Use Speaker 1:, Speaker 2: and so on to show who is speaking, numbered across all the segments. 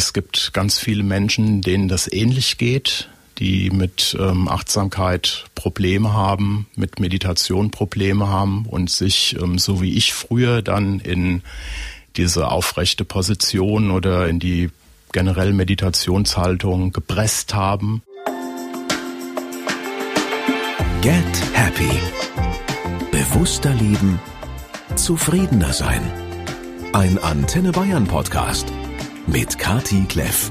Speaker 1: es gibt ganz viele Menschen, denen das ähnlich geht, die mit ähm, Achtsamkeit Probleme haben, mit Meditation Probleme haben und sich, ähm, so wie ich früher, dann in diese aufrechte Position oder in die generell Meditationshaltung gepresst haben.
Speaker 2: Get Happy. Bewusster leben, zufriedener sein. Ein Antenne Bayern Podcast mit Kati Kleff.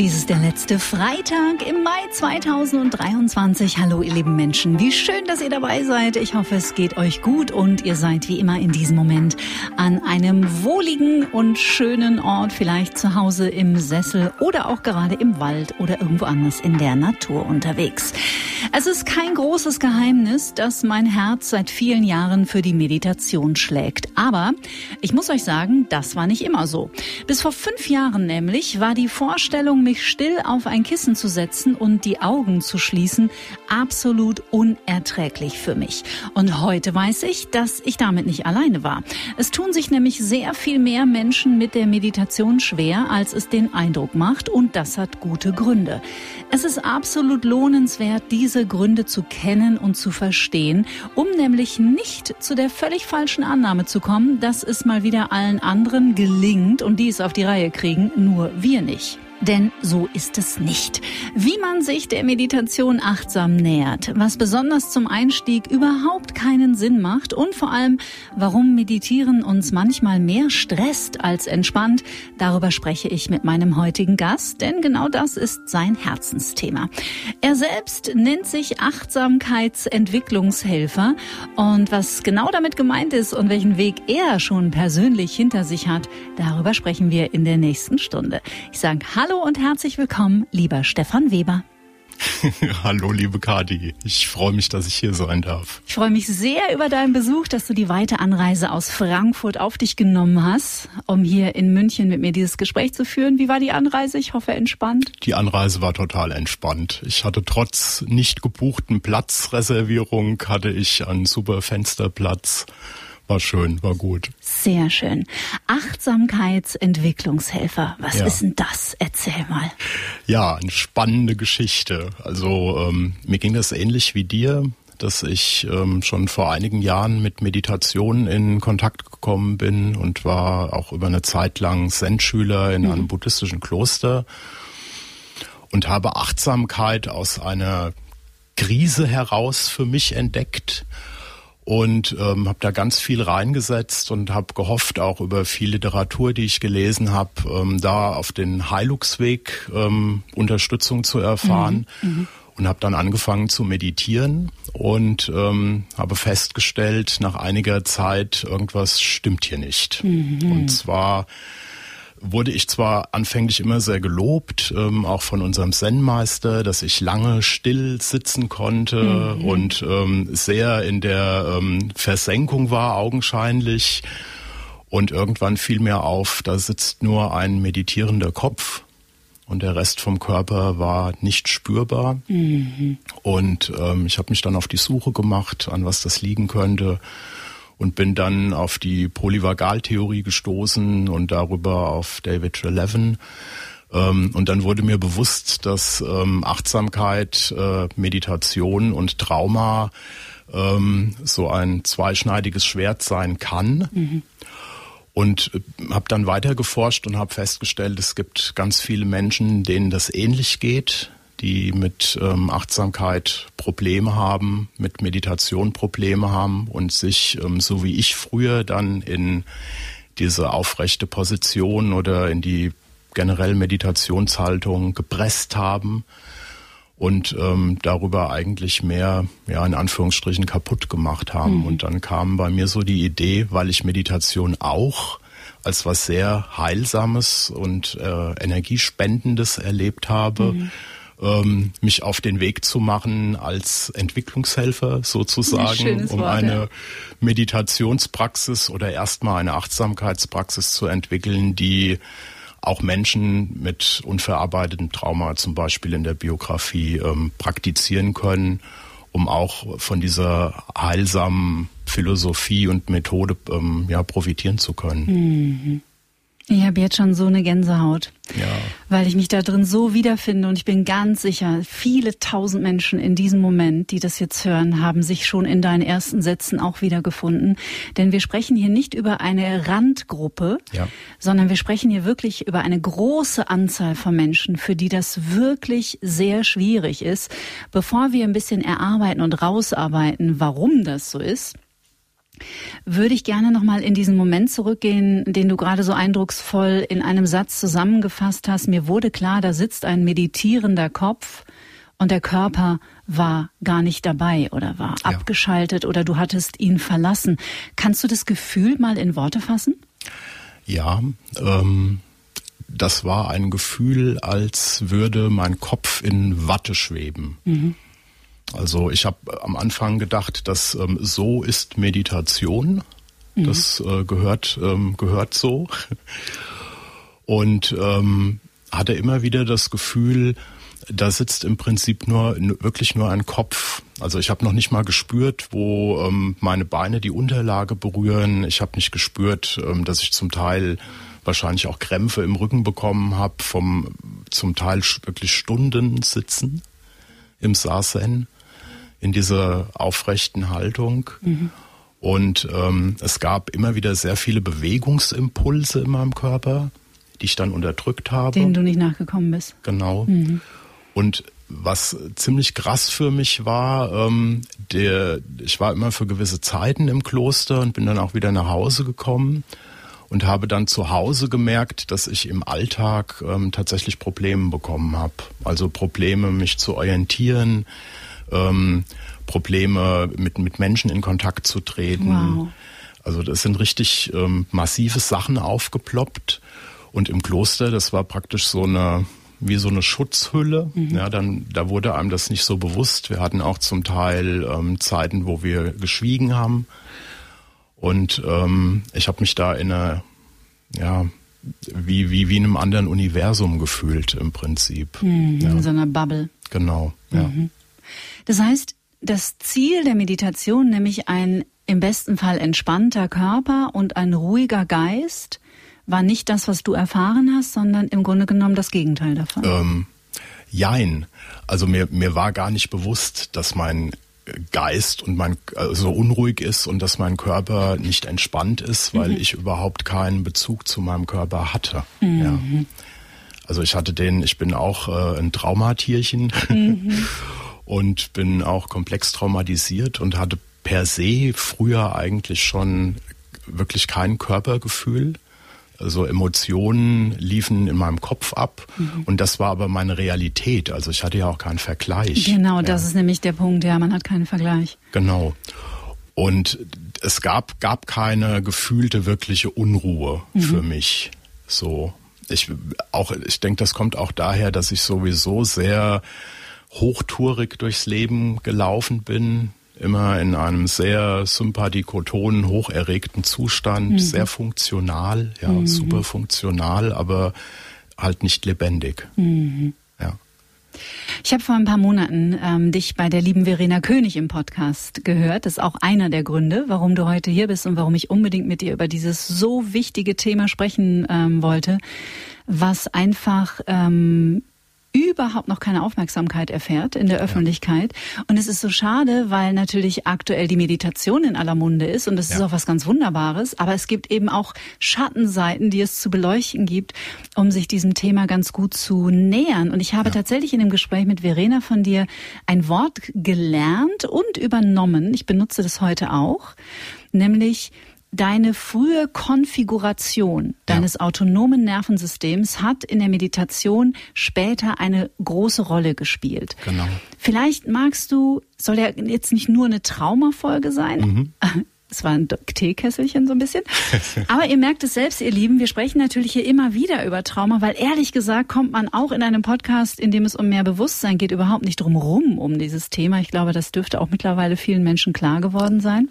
Speaker 3: Dies ist der letzte Freitag im Mai 2023. Hallo ihr lieben Menschen, wie schön, dass ihr dabei seid. Ich hoffe, es geht euch gut und ihr seid wie immer in diesem Moment an einem wohligen und schönen Ort, vielleicht zu Hause im Sessel oder auch gerade im Wald oder irgendwo anders in der Natur unterwegs. Es ist kein großes Geheimnis, dass mein Herz seit vielen Jahren für die Meditation schlägt. Aber ich muss euch sagen, das war nicht immer so. Bis vor fünf Jahren nämlich war die Vorstellung, mich still auf ein Kissen zu setzen und die Augen zu schließen, absolut unerträglich für mich. Und heute weiß ich, dass ich damit nicht alleine war. Es tun sich nämlich sehr viel mehr Menschen mit der Meditation schwer, als es den Eindruck macht. Und das hat gute Gründe. Es ist absolut lohnenswert, diese Gründe zu kennen und zu verstehen, um nämlich nicht zu der völlig falschen Annahme zu kommen, dass es mal wieder allen anderen gelingt und die es auf die Reihe kriegen, nur wir nicht. Denn so ist es nicht. Wie man sich der Meditation achtsam nähert, was besonders zum Einstieg überhaupt keinen Sinn macht und vor allem, warum Meditieren uns manchmal mehr stresst als entspannt, darüber spreche ich mit meinem heutigen Gast, denn genau das ist sein Herzensthema. Er selbst nennt sich Achtsamkeitsentwicklungshelfer und was genau damit gemeint ist und welchen Weg er schon persönlich hinter sich hat, darüber sprechen wir in der nächsten Stunde. Ich sage Hallo Hallo und herzlich willkommen, lieber Stefan Weber.
Speaker 1: Hallo, liebe Kadi. Ich freue mich, dass ich hier sein darf.
Speaker 3: Ich freue mich sehr über deinen Besuch, dass du die weite Anreise aus Frankfurt auf dich genommen hast, um hier in München mit mir dieses Gespräch zu führen. Wie war die Anreise? Ich hoffe entspannt.
Speaker 1: Die Anreise war total entspannt. Ich hatte trotz nicht gebuchten Platzreservierung hatte ich einen super Fensterplatz war schön, war gut.
Speaker 3: Sehr schön. Achtsamkeitsentwicklungshelfer, was ja. ist denn das? Erzähl mal.
Speaker 1: Ja, eine spannende Geschichte. Also ähm, mir ging das ähnlich wie dir dass ich ähm, schon vor einigen Jahren mit Meditation in Kontakt gekommen bin und war auch über eine Zeit lang Zen-Schüler in mhm. einem buddhistischen Kloster und habe Achtsamkeit aus einer Krise heraus für mich entdeckt und ähm, habe da ganz viel reingesetzt und habe gehofft, auch über viel Literatur, die ich gelesen habe, ähm, da auf den Heilungsweg ähm, Unterstützung zu erfahren. Mhm. Mhm. Und habe dann angefangen zu meditieren und ähm, habe festgestellt, nach einiger Zeit, irgendwas stimmt hier nicht. Mhm. Und zwar wurde ich zwar anfänglich immer sehr gelobt, ähm, auch von unserem Zen-Meister, dass ich lange still sitzen konnte mhm. und ähm, sehr in der ähm, Versenkung war, augenscheinlich. Und irgendwann fiel mir auf, da sitzt nur ein meditierender Kopf und der Rest vom Körper war nicht spürbar. Mhm. Und ähm, ich habe mich dann auf die Suche gemacht, an was das liegen könnte und bin dann auf die Polyvagaltheorie gestoßen und darüber auf David Treleaven. Ähm, und dann wurde mir bewusst, dass ähm, Achtsamkeit, äh, Meditation und Trauma ähm, so ein zweischneidiges Schwert sein kann. Mhm. Und äh, habe dann weiter geforscht und habe festgestellt, es gibt ganz viele Menschen, denen das ähnlich geht, die mit ähm, Achtsamkeit Probleme haben, mit Meditation Probleme haben und sich, ähm, so wie ich früher, dann in diese aufrechte Position oder in die generell Meditationshaltung gepresst haben und ähm, darüber eigentlich mehr, ja, in Anführungsstrichen kaputt gemacht haben. Mhm. Und dann kam bei mir so die Idee, weil ich Meditation auch als was sehr Heilsames und äh, Energiespendendes erlebt habe, mhm ähm, mich auf den Weg zu machen als Entwicklungshelfer sozusagen, um Wort, eine ja. Meditationspraxis oder erstmal eine Achtsamkeitspraxis zu entwickeln, die auch Menschen mit unverarbeitetem Trauma zum Beispiel in der Biografie ähm, praktizieren können, um auch von dieser heilsamen Philosophie und Methode ähm, ja, profitieren zu können.
Speaker 3: Mhm. Ich habe jetzt schon so eine Gänsehaut,
Speaker 1: Ja.
Speaker 3: weil ich mich da drin so wiederfinde und ich bin ganz sicher, viele tausend Menschen in diesem Moment, die das jetzt hören, haben sich schon in deinen ersten Sätzen auch wiedergefunden. Denn wir sprechen hier nicht über eine Randgruppe,
Speaker 1: Ja.
Speaker 3: sondern wir sprechen hier wirklich über eine große Anzahl von Menschen, für die das wirklich sehr schwierig ist. Bevor wir ein bisschen erarbeiten und rausarbeiten, warum das so ist, würde ich gerne nochmal in diesen Moment zurückgehen, den du gerade so eindrucksvoll in einem Satz zusammengefasst hast. Mir wurde klar, da sitzt ein meditierender Kopf und der Körper war gar nicht dabei oder war
Speaker 1: Ja.
Speaker 3: abgeschaltet oder du hattest ihn verlassen. Kannst du das Gefühl mal in Worte fassen?
Speaker 1: Ja, ähm, das war ein Gefühl, als würde mein Kopf in Watte schweben. Also ich habe am Anfang gedacht, dass ähm, so ist Meditation. Das äh, gehört ähm, gehört so. Und ähm, hatte immer wieder das Gefühl, da sitzt im Prinzip nur wirklich nur ein Kopf. Also ich habe noch nicht mal gespürt, wo ähm, meine Beine die Unterlage berühren. Ich habe nicht gespürt, ähm, dass ich zum Teil wahrscheinlich auch Krämpfe im Rücken bekommen habe vom zum Teil wirklich Stunden sitzen im Sasen in dieser aufrechten Haltung. Und ähm, es gab immer wieder sehr viele Bewegungsimpulse in meinem Körper, die ich dann unterdrückt habe.
Speaker 3: Denen du nicht nachgekommen bist.
Speaker 1: Genau. Und was ziemlich krass für mich war, ähm, der, ich war immer für gewisse Zeiten im Kloster und bin dann auch wieder nach Hause gekommen und habe dann zu Hause gemerkt, dass ich im Alltag ähm, tatsächlich Probleme bekommen habe. Also Probleme, mich zu orientieren, ähm, Probleme mit, mit Menschen in Kontakt zu treten.
Speaker 3: Wow.
Speaker 1: Also das sind richtig ähm, massive Sachen aufgeploppt. Und im Kloster, das war praktisch so eine, wie so eine Schutzhülle. Ja, dann, da wurde einem das nicht so bewusst. Wir hatten auch zum Teil ähm, Zeiten, wo wir geschwiegen haben. Und ähm, ich habe mich da in einer, ja, wie, wie, wie in einem anderen Universum gefühlt im Prinzip.
Speaker 3: In
Speaker 1: Ja,
Speaker 3: so einer Bubble.
Speaker 1: genau. Ja.
Speaker 3: Das heißt, das Ziel der Meditation, nämlich ein im besten Fall entspannter Körper und ein ruhiger Geist, war nicht das, was du erfahren hast, sondern im Grunde genommen das Gegenteil davon.
Speaker 1: Ähm, jein. Also mir, mir war gar nicht bewusst, dass mein Geist und mein äh, so unruhig ist und dass mein Körper nicht entspannt ist, weil ich überhaupt keinen Bezug zu meinem Körper hatte. Ja. Also ich hatte den, ich bin auch äh, ein Traumatierchen und bin auch komplex traumatisiert und hatte per se früher eigentlich schon wirklich kein Körpergefühl. Also Emotionen liefen in meinem Kopf ab und das war aber meine Realität. Also ich hatte ja auch keinen Vergleich.
Speaker 3: genau, das
Speaker 1: ja.
Speaker 3: ist nämlich der Punkt, ja, man hat keinen Vergleich.
Speaker 1: Genau. Und es gab, gab keine gefühlte wirkliche Unruhe für mich. So. Ich, auch, ich denke, das kommt auch daher, dass ich sowieso sehr hochtourig durchs Leben gelaufen bin. Immer in einem sehr sympathikotonen, hocherregten Zustand, sehr funktional, ja, super funktional, aber halt nicht lebendig. Ja.
Speaker 3: Ich habe vor ein paar Monaten ähm, dich bei der lieben Verena König im Podcast gehört. Das ist auch einer der Gründe, warum du heute hier bist und warum ich unbedingt mit dir über dieses so wichtige Thema sprechen ähm, wollte, was einfach ähm, überhaupt noch keine Aufmerksamkeit erfährt in der Öffentlichkeit. Und es ist so schade, weil natürlich aktuell die Meditation in aller Munde ist und das ist
Speaker 1: Ja.
Speaker 3: auch was ganz Wunderbares. Aber es gibt eben auch Schattenseiten, die es zu beleuchten gibt, um sich diesem Thema ganz gut zu nähern. Und ich habe tatsächlich in dem Gespräch mit Verena von dir ein Wort gelernt und übernommen. Ich benutze das heute auch, nämlich Deine frühe Konfiguration deines autonomen Nervensystems hat in der Meditation später eine große Rolle gespielt.
Speaker 1: Genau.
Speaker 3: Vielleicht magst du, soll ja jetzt nicht nur eine Traumafolge sein. Es war ein Teekesselchen so ein bisschen. Aber ihr merkt es selbst, ihr Lieben, wir sprechen natürlich hier immer wieder über Trauma, weil ehrlich gesagt kommt man auch in einem Podcast, in dem es um mehr Bewusstsein geht, überhaupt nicht drum rum um dieses Thema. Ich glaube, das dürfte auch mittlerweile vielen Menschen klar geworden sein.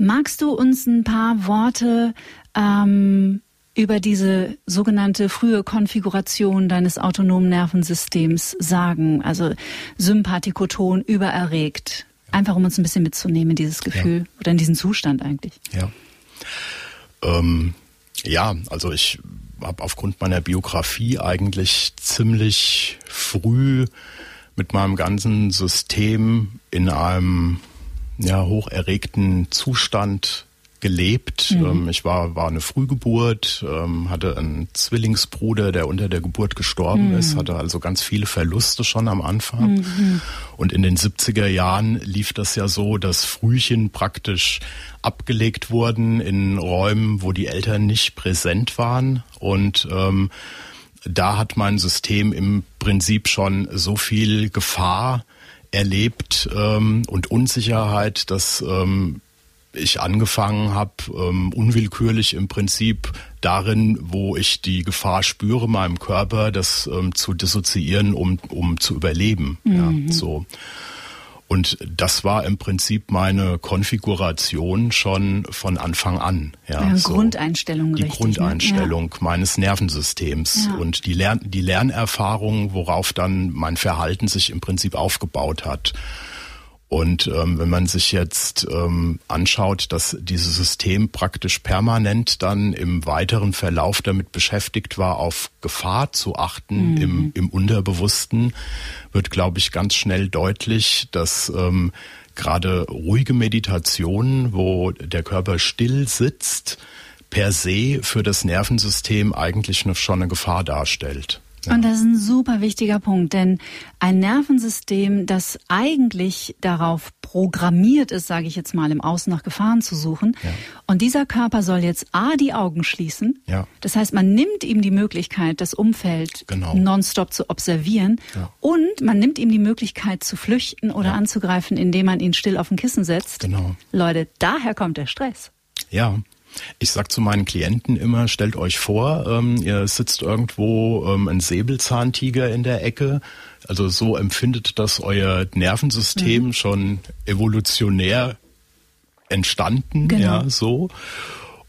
Speaker 3: Magst du uns ein paar Worte ähm, über diese sogenannte frühe Konfiguration deines autonomen Nervensystems sagen? Also Sympathikoton, übererregt. Einfach um uns ein bisschen mitzunehmen in dieses Gefühl oder in diesen Zustand eigentlich.
Speaker 1: Ja. Ähm, Ja, also ich habe aufgrund meiner Biografie eigentlich ziemlich früh mit meinem ganzen System in einem ja, hocherregten Zustand gelebt. Mhm. Ähm, ich war, war eine Frühgeburt, ähm, hatte einen Zwillingsbruder, der unter der Geburt gestorben mhm. ist, hatte also ganz viele Verluste schon am Anfang. Mhm. Und in den 70er Jahren lief das ja so, dass Frühchen praktisch abgelegt wurden in Räumen, wo die Eltern nicht präsent waren und ähm, da hat mein System im Prinzip schon so viel Gefahr erlebt ähm, und Unsicherheit, dass ähm, ich angefangen habe, ähm, unwillkürlich im Prinzip darin, wo ich die Gefahr spüre, meinem Körper das ähm, zu dissoziieren, um, um zu überleben. Mhm. Ja, so. Und das war im Prinzip meine Konfiguration schon von Anfang an.
Speaker 3: Ja, ja so. Grundeinstellung.
Speaker 1: Die richtig, ne? Grundeinstellung ne? ja. meines Nervensystems ja. und die, Lern die Lernerfahrung, worauf dann mein Verhalten sich im Prinzip aufgebaut hat. Und ähm, wenn man sich jetzt ähm, anschaut, dass dieses System praktisch permanent dann im weiteren Verlauf damit beschäftigt war, auf Gefahr zu achten mhm. im, im Unterbewussten, wird, glaube ich, ganz schnell deutlich, dass ähm, gerade ruhige Meditationen, wo der Körper still sitzt, per se für das Nervensystem eigentlich schon eine Gefahr darstellt.
Speaker 3: Und das ist ein super wichtiger Punkt, denn ein Nervensystem, das eigentlich darauf programmiert ist, sage ich jetzt mal, im Außen nach Gefahren zu suchen. Ja. Und dieser Körper soll jetzt A, die Augen schließen. Ja. Das heißt, man nimmt ihm die Möglichkeit, das Umfeld genau. nonstop zu observieren. Ja. Und man nimmt ihm die Möglichkeit zu flüchten oder anzugreifen, indem man ihn still auf ein Kissen setzt. Genau. Leute, daher kommt der Stress.
Speaker 1: Ja, ich sag zu meinen Klienten immer, stellt euch vor, ähm, ihr sitzt irgendwo ähm, ein Säbelzahntiger in der Ecke. Also so empfindet das euer Nervensystem mhm. schon evolutionär entstanden, genau. ja, so.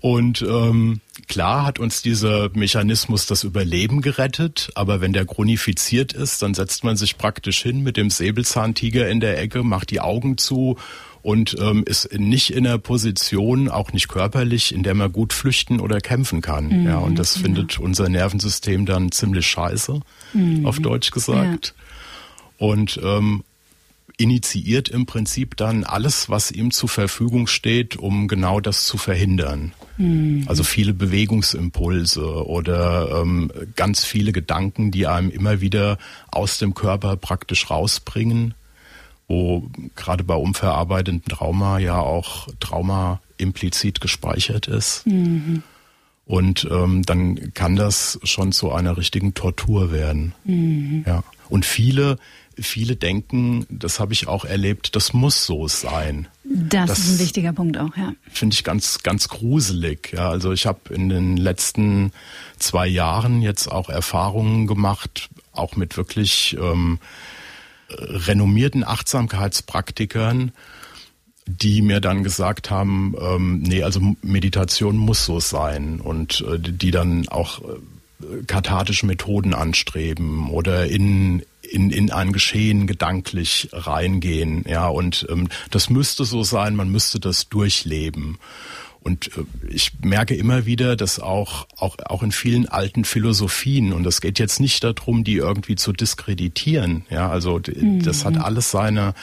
Speaker 1: Und ähm, klar hat uns dieser Mechanismus das Überleben gerettet, aber wenn der chronifiziert ist, dann setzt man sich praktisch hin mit dem Säbelzahntiger in der Ecke, macht die Augen zu und ähm, ist nicht in der Position, auch nicht körperlich, in der man gut flüchten oder kämpfen kann. Mhm, ja, und das ja. findet unser Nervensystem dann ziemlich scheiße, mhm. auf Deutsch gesagt. Ja. Und ähm, initiiert im Prinzip dann alles, was ihm zur Verfügung steht, um genau das zu verhindern. Mhm. Also viele Bewegungsimpulse oder ähm, ganz viele Gedanken, die einem immer wieder aus dem Körper praktisch rausbringen wo gerade bei unverarbeiteten Trauma ja auch Trauma implizit gespeichert ist. Mhm. Und ähm, dann kann das schon zu einer richtigen Tortur werden. Mhm. Ja. Und viele, viele denken, das habe ich auch erlebt, das muss so sein.
Speaker 3: Das, das ist ein wichtiger Punkt auch, ja.
Speaker 1: Finde ich ganz, ganz gruselig. Ja, also ich habe in den letzten zwei Jahren jetzt auch Erfahrungen gemacht, auch mit wirklich ähm, renommierten Achtsamkeitspraktikern, die mir dann gesagt haben, ähm, nee, also Meditation muss so sein und äh, die dann auch äh, kathartische Methoden anstreben oder in in, in ein Geschehen gedanklich reingehen, ja, und ähm, das müsste so sein, man müsste das durchleben. Und äh, ich merke immer wieder, dass auch, auch, auch in vielen alten Philosophien, und es geht jetzt nicht darum, die irgendwie zu diskreditieren, ja, also mhm. das hat alles seine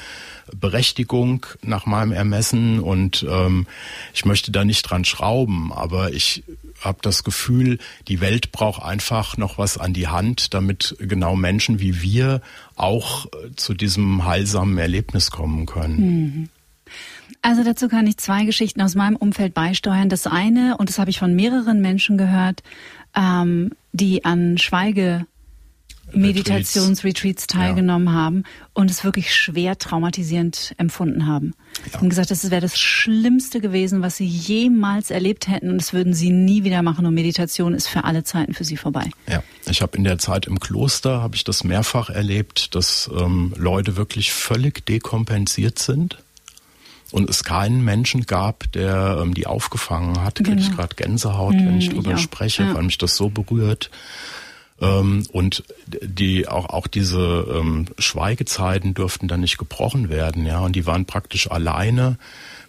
Speaker 1: Berechtigung nach meinem Ermessen und ähm, ich möchte da nicht dran schrauben, aber ich habe das Gefühl, die Welt braucht einfach noch was an die Hand, damit genau Menschen wie wir auch äh, zu diesem heilsamen Erlebnis kommen können. Mhm.
Speaker 3: Also dazu kann ich zwei Geschichten aus meinem Umfeld beisteuern. Das eine, und das habe ich von mehreren Menschen gehört, ähm, die an Schweige Meditationsretreats teilgenommen ja. haben und es wirklich schwer traumatisierend empfunden haben. Ja. Und gesagt, das wäre das Schlimmste gewesen, was sie jemals erlebt hätten und das würden sie nie wieder machen und Meditation ist für alle Zeiten für sie vorbei.
Speaker 1: Ja, ich habe in der Zeit im Kloster habe ich das mehrfach erlebt, dass ähm, Leute wirklich völlig dekompensiert sind und es keinen Menschen gab, der ähm, die aufgefangen hat, genau. kriege ich gerade Gänsehaut, mm, wenn ich drüber ich spreche, ja. weil mich das so berührt. Ähm, und die auch auch diese ähm, Schweigezeiten durften dann nicht gebrochen werden, ja, und die waren praktisch alleine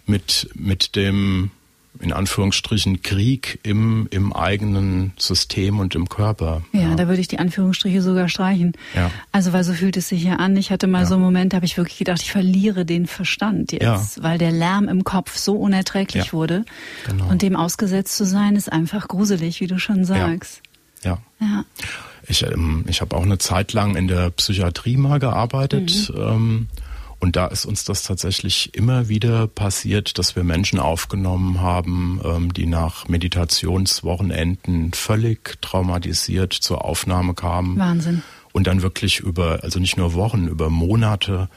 Speaker 1: mit mit dem in Anführungsstrichen Krieg im, im eigenen System und im Körper.
Speaker 3: Ja, ja, da würde ich die Anführungsstriche sogar streichen. Ja. Also weil so fühlt es sich ja an. Ich hatte mal ja. so einen Moment, da habe ich wirklich gedacht, ich verliere den Verstand jetzt, weil der Lärm im Kopf so unerträglich wurde. Genau. Und dem ausgesetzt zu sein, ist einfach gruselig, wie du schon sagst.
Speaker 1: Ja. ja. Ich, ähm, ich habe auch eine Zeit lang in der Psychiatrie mal gearbeitet. Mhm. Ähm, und da ist uns das tatsächlich immer wieder passiert, dass wir Menschen aufgenommen haben, ähm, die nach Meditationswochenenden völlig traumatisiert zur Aufnahme kamen.
Speaker 3: Wahnsinn.
Speaker 1: Und dann wirklich über, also nicht nur Wochen, über Monate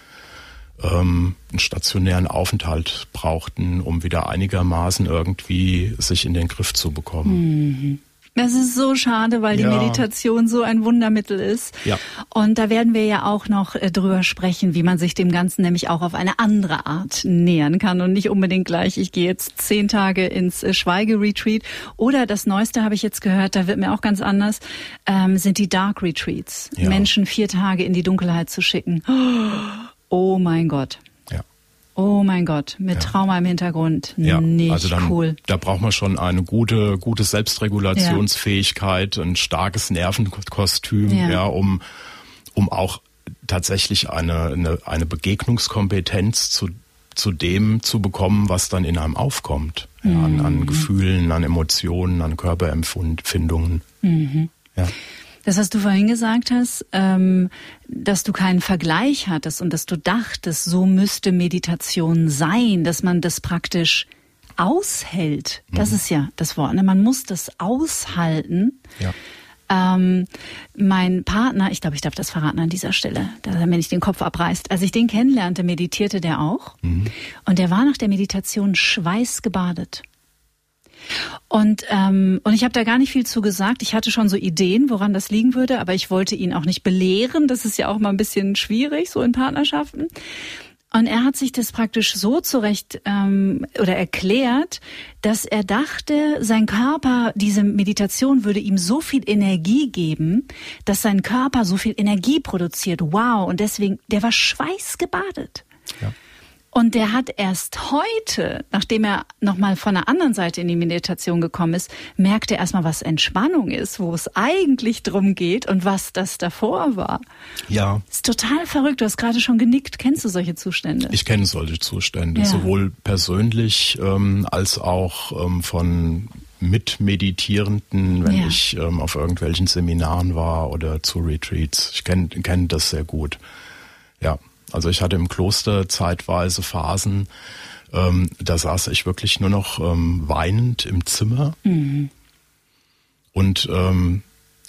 Speaker 1: ähm, einen stationären Aufenthalt brauchten, um wieder einigermaßen irgendwie sich in den Griff zu bekommen.
Speaker 3: Mhm. Das ist so schade, weil die ja. Meditation so ein Wundermittel ist. Ja. Und da werden wir ja auch noch äh, drüber sprechen, wie man sich dem Ganzen nämlich auch auf eine andere Art nähern kann und nicht unbedingt gleich, ich gehe jetzt zehn Tage ins äh, Schweigeretreat. Oder das Neueste habe ich jetzt gehört, da wird mir auch ganz anders, ähm, sind die Dark Retreats. Ja. Menschen vier Tage in die Dunkelheit zu schicken. Oh mein Gott. Oh mein Gott, mit ja. Trauma im Hintergrund. Ja, Nicht also dann, cool.
Speaker 1: Da braucht man schon eine gute, gute Selbstregulationsfähigkeit, ja. ein starkes Nervenkostüm, ja, ja um, um auch tatsächlich eine, eine, eine Begegnungskompetenz zu, zu dem zu bekommen, was dann in einem aufkommt. Ja, mhm. an, an mhm. Gefühlen, an Emotionen, an Körperempfindungen. Mhm.
Speaker 3: Ja. Das, was du vorhin gesagt hast, ähm, dass du keinen Vergleich hattest und dass du dachtest, so müsste Meditation sein, dass man das praktisch aushält. Das mhm. ist ja das Wort. Ne? Man muss das aushalten. Ja. Ähm, mein Partner, ich glaube, ich darf das verraten an dieser Stelle, dass er mir nicht den Kopf abreißt. Als ich den kennenlernte, meditierte der auch. Mhm. Und der war nach der Meditation schweißgebadet. Und, ähm, und ich habe da gar nicht viel zu gesagt. Ich hatte schon so Ideen, woran das liegen würde, aber ich wollte ihn auch nicht belehren. Das ist ja auch mal ein bisschen schwierig, so in Partnerschaften. Und er hat sich das praktisch so zurecht ähm, oder erklärt, dass er dachte, sein Körper, diese Meditation würde ihm so viel Energie geben, dass sein Körper so viel Energie produziert. Wow! Und deswegen, der war schweißgebadet. Ja. Und der hat erst heute, nachdem er nochmal von der anderen Seite in die Meditation gekommen ist, merkt er erstmal, was Entspannung ist, wo es eigentlich drum geht und was das davor war.
Speaker 1: Ja.
Speaker 3: Ist total verrückt. Du hast gerade schon genickt. Kennst du solche Zustände?
Speaker 1: Ich kenne solche Zustände, ja. sowohl persönlich ähm, als auch ähm, von Mitmeditierenden, wenn ja. ich ähm, auf irgendwelchen Seminaren war oder zu Retreats. Ich kenne kenn das sehr gut. Ja. Also ich hatte im Kloster zeitweise Phasen, ähm, da saß ich wirklich nur noch ähm, weinend im Zimmer mhm. und ähm,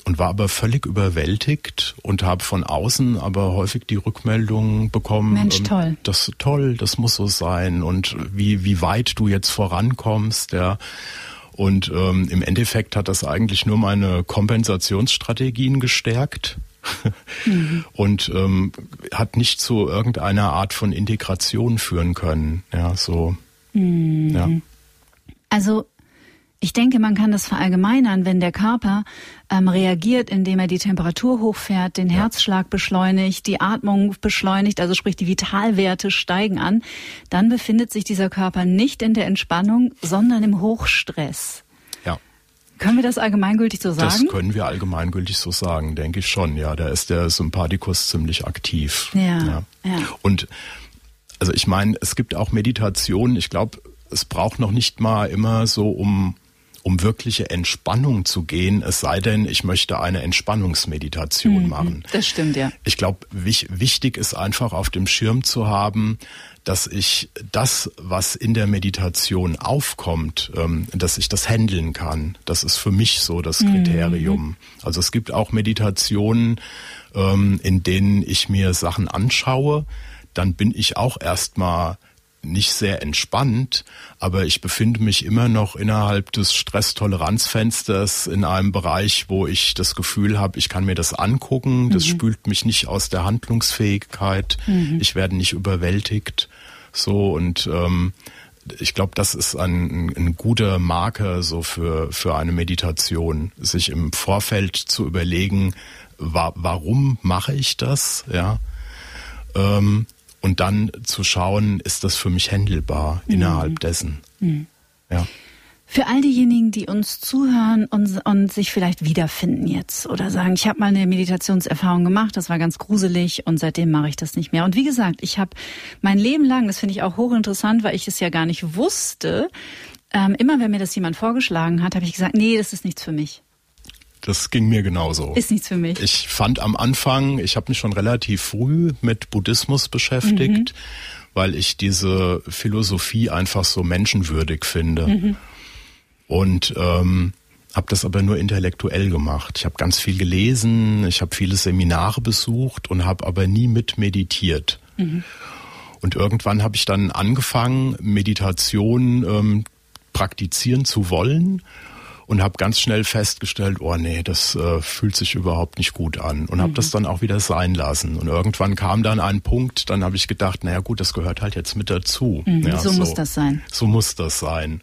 Speaker 1: und war aber völlig überwältigt und habe von außen aber häufig die Rückmeldung bekommen,
Speaker 3: Mensch, ähm, toll.
Speaker 1: das toll, das muss so sein und wie wie weit du jetzt vorankommst, ja. Und ähm, im Endeffekt hat das eigentlich nur meine Kompensationsstrategien gestärkt mhm. und ähm, hat nicht zu irgendeiner Art von Integration führen können. Ja, so. Mhm. Ja.
Speaker 3: Also ich denke, man kann das verallgemeinern, wenn der Körper ähm, reagiert, indem er die Temperatur hochfährt, den ja. Herzschlag beschleunigt, die Atmung beschleunigt, also sprich die Vitalwerte steigen an, dann befindet sich dieser Körper nicht in der Entspannung, sondern im Hochstress. Können wir das allgemeingültig so sagen?
Speaker 1: Das können wir allgemeingültig so sagen, denke ich schon. Ja, da ist der Sympathikus ziemlich aktiv.
Speaker 3: Ja. ja. ja.
Speaker 1: Und also ich meine, es gibt auch Meditationen. Ich glaube, es braucht noch nicht mal immer so um um wirkliche Entspannung zu gehen, es sei denn, ich möchte eine Entspannungsmeditation mhm, machen.
Speaker 3: Das stimmt, ja.
Speaker 1: Ich glaube, wichtig ist einfach auf dem Schirm zu haben, dass ich das, was in der Meditation aufkommt, ähm, dass ich das handeln kann. Das ist für mich so das mhm. Kriterium. Mhm. Also es gibt auch Meditationen, ähm, in denen ich mir Sachen anschaue, dann bin ich auch erstmal nicht sehr entspannt, aber ich befinde mich immer noch innerhalb des Stresstoleranzfensters in einem Bereich, wo ich das Gefühl habe, ich kann mir das angucken, das mhm. spült mich nicht aus der Handlungsfähigkeit, mhm. ich werde nicht überwältigt. So und ähm, ich glaube, das ist ein, ein guter Marker so für, für eine Meditation, sich im Vorfeld zu überlegen, wa warum mache ich das, ja, ähm, und dann zu schauen, ist das für mich händelbar mhm. innerhalb dessen,
Speaker 3: mhm. ja. Für all diejenigen, die uns zuhören und, und sich vielleicht wiederfinden jetzt oder sagen, ich habe mal eine Meditationserfahrung gemacht, das war ganz gruselig und seitdem mache ich das nicht mehr. Und wie gesagt, ich habe mein Leben lang, das finde ich auch hochinteressant, weil ich es ja gar nicht wusste, ähm, immer wenn mir das jemand vorgeschlagen hat, habe ich gesagt, nee, das ist nichts für mich.
Speaker 1: Das ging mir genauso.
Speaker 3: Ist nichts für mich.
Speaker 1: Ich fand am Anfang, ich habe mich schon relativ früh mit Buddhismus beschäftigt, mhm. weil ich diese Philosophie einfach so menschenwürdig finde. Mhm. Und ähm, habe das aber nur intellektuell gemacht. Ich habe ganz viel gelesen, ich habe viele Seminare besucht und habe aber nie mit meditiert. Mhm. Und irgendwann habe ich dann angefangen, Meditation ähm, praktizieren zu wollen und habe ganz schnell festgestellt, oh nee, das äh, fühlt sich überhaupt nicht gut an und mhm. habe das dann auch wieder sein lassen. Und irgendwann kam dann ein Punkt, dann habe ich gedacht, naja gut, das gehört halt jetzt mit dazu.
Speaker 3: Mhm, ja, so, so muss das sein.
Speaker 1: So muss das sein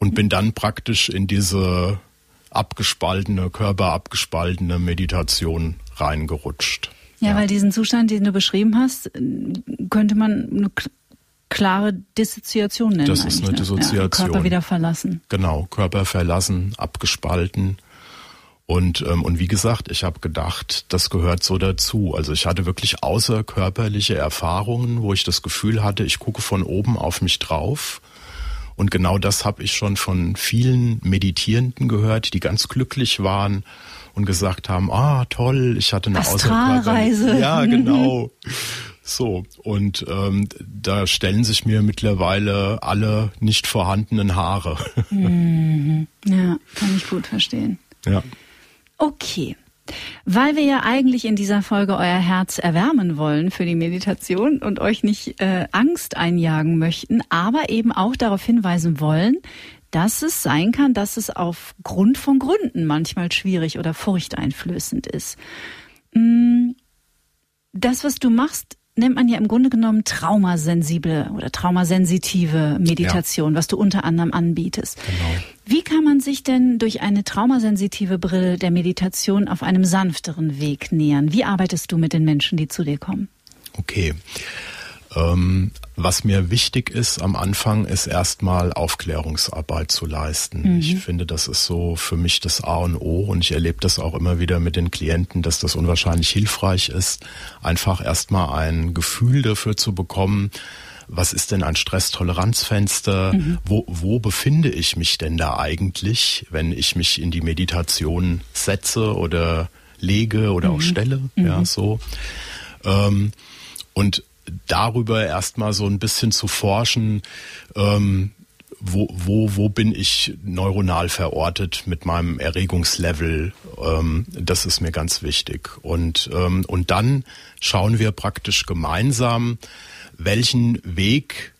Speaker 1: und bin dann praktisch in diese abgespaltene, körperabgespaltene Meditation reingerutscht.
Speaker 3: Ja, ja, weil diesen Zustand, den du beschrieben hast, könnte man klare Dissoziation nennen.
Speaker 1: Das ist eine ne? Dissoziation. Ja,
Speaker 3: Körper wieder verlassen.
Speaker 1: Genau, Körper verlassen, abgespalten. Und, ähm, und wie gesagt, ich habe gedacht, das gehört so dazu. Also ich hatte wirklich außerkörperliche Erfahrungen, wo ich das Gefühl hatte, ich gucke von oben auf mich drauf und genau das habe ich schon von vielen Meditierenden gehört, die ganz glücklich waren und gesagt haben, ah toll, ich hatte eine
Speaker 3: Außerkörperreise.
Speaker 1: Ja, genau. So, und ähm, da stellen sich mir mittlerweile alle nicht vorhandenen Haare.
Speaker 3: Mhm. Ja, kann ich gut verstehen.
Speaker 1: Ja.
Speaker 3: Okay. Weil wir ja eigentlich in dieser Folge euer Herz erwärmen wollen für die Meditation und euch nicht äh, Angst einjagen möchten, aber eben auch darauf hinweisen wollen, dass es sein kann, dass es aufgrund von Gründen manchmal schwierig oder furchteinflößend ist. Mm, das, was du machst, nennt man ja im Grunde genommen traumasensible oder traumasensitive Meditation, ja. was du unter anderem anbietest. Genau. Wie kann man sich denn durch eine traumasensitive Brille der Meditation auf einem sanfteren Weg nähern? Wie arbeitest du mit den Menschen, die zu dir kommen?
Speaker 1: Okay. Ähm, was mir wichtig ist am Anfang, ist erstmal Aufklärungsarbeit zu leisten. Mhm. Ich finde, das ist so für mich das A und O und ich erlebe das auch immer wieder mit den Klienten, dass das unwahrscheinlich hilfreich ist, einfach erstmal ein Gefühl dafür zu bekommen, was ist denn ein Stresstoleranzfenster? Mhm. Wo, wo befinde ich mich denn da eigentlich, wenn ich mich in die Meditation setze oder lege oder mhm. auch stelle? Ja, mhm. so. Ähm, und darüber erstmal so ein bisschen zu forschen, ähm, wo, wo, wo bin ich neuronal verortet mit meinem Erregungslevel? Ähm, das ist mir ganz wichtig. Und, ähm, und dann schauen wir praktisch gemeinsam, welchen Weg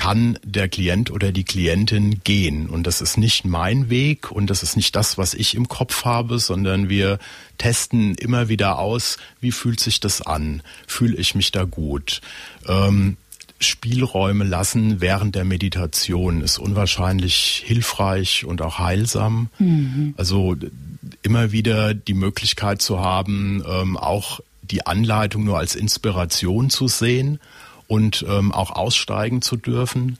Speaker 1: kann der Klient oder die Klientin gehen. Und das ist nicht mein Weg und das ist nicht das, was ich im Kopf habe, sondern wir testen immer wieder aus, wie fühlt sich das an? Fühle ich mich da gut? Ähm, Spielräume lassen während der Meditation ist unwahrscheinlich hilfreich und auch heilsam. Mhm. Also immer wieder die Möglichkeit zu haben, ähm, auch die Anleitung nur als Inspiration zu sehen und ähm, auch aussteigen zu dürfen,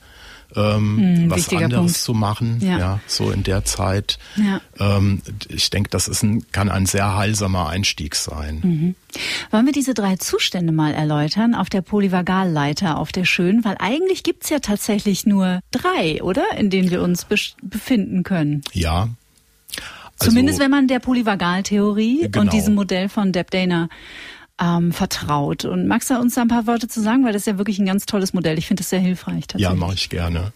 Speaker 1: ähm, hm, was anderes Punkt. zu machen, ja. ja. so in der Zeit. Ja. Ähm, ich denke, das ist ein, kann ein sehr heilsamer Einstieg sein.
Speaker 3: Mhm. Wollen wir diese drei Zustände mal erläutern auf der Polyvagalleiter, auf der schönen? Weil eigentlich gibt's ja tatsächlich nur drei, oder? In denen wir uns befinden können.
Speaker 1: Ja.
Speaker 3: Also, Zumindest wenn man der Polyvagaltheorie genau. und diesem Modell von Deb Dana ähm, vertraut. Und magst du uns da ein paar Worte zu sagen, weil das ist ja wirklich ein ganz tolles Modell. Ich finde das sehr hilfreich.
Speaker 1: Ja, mache ich gerne.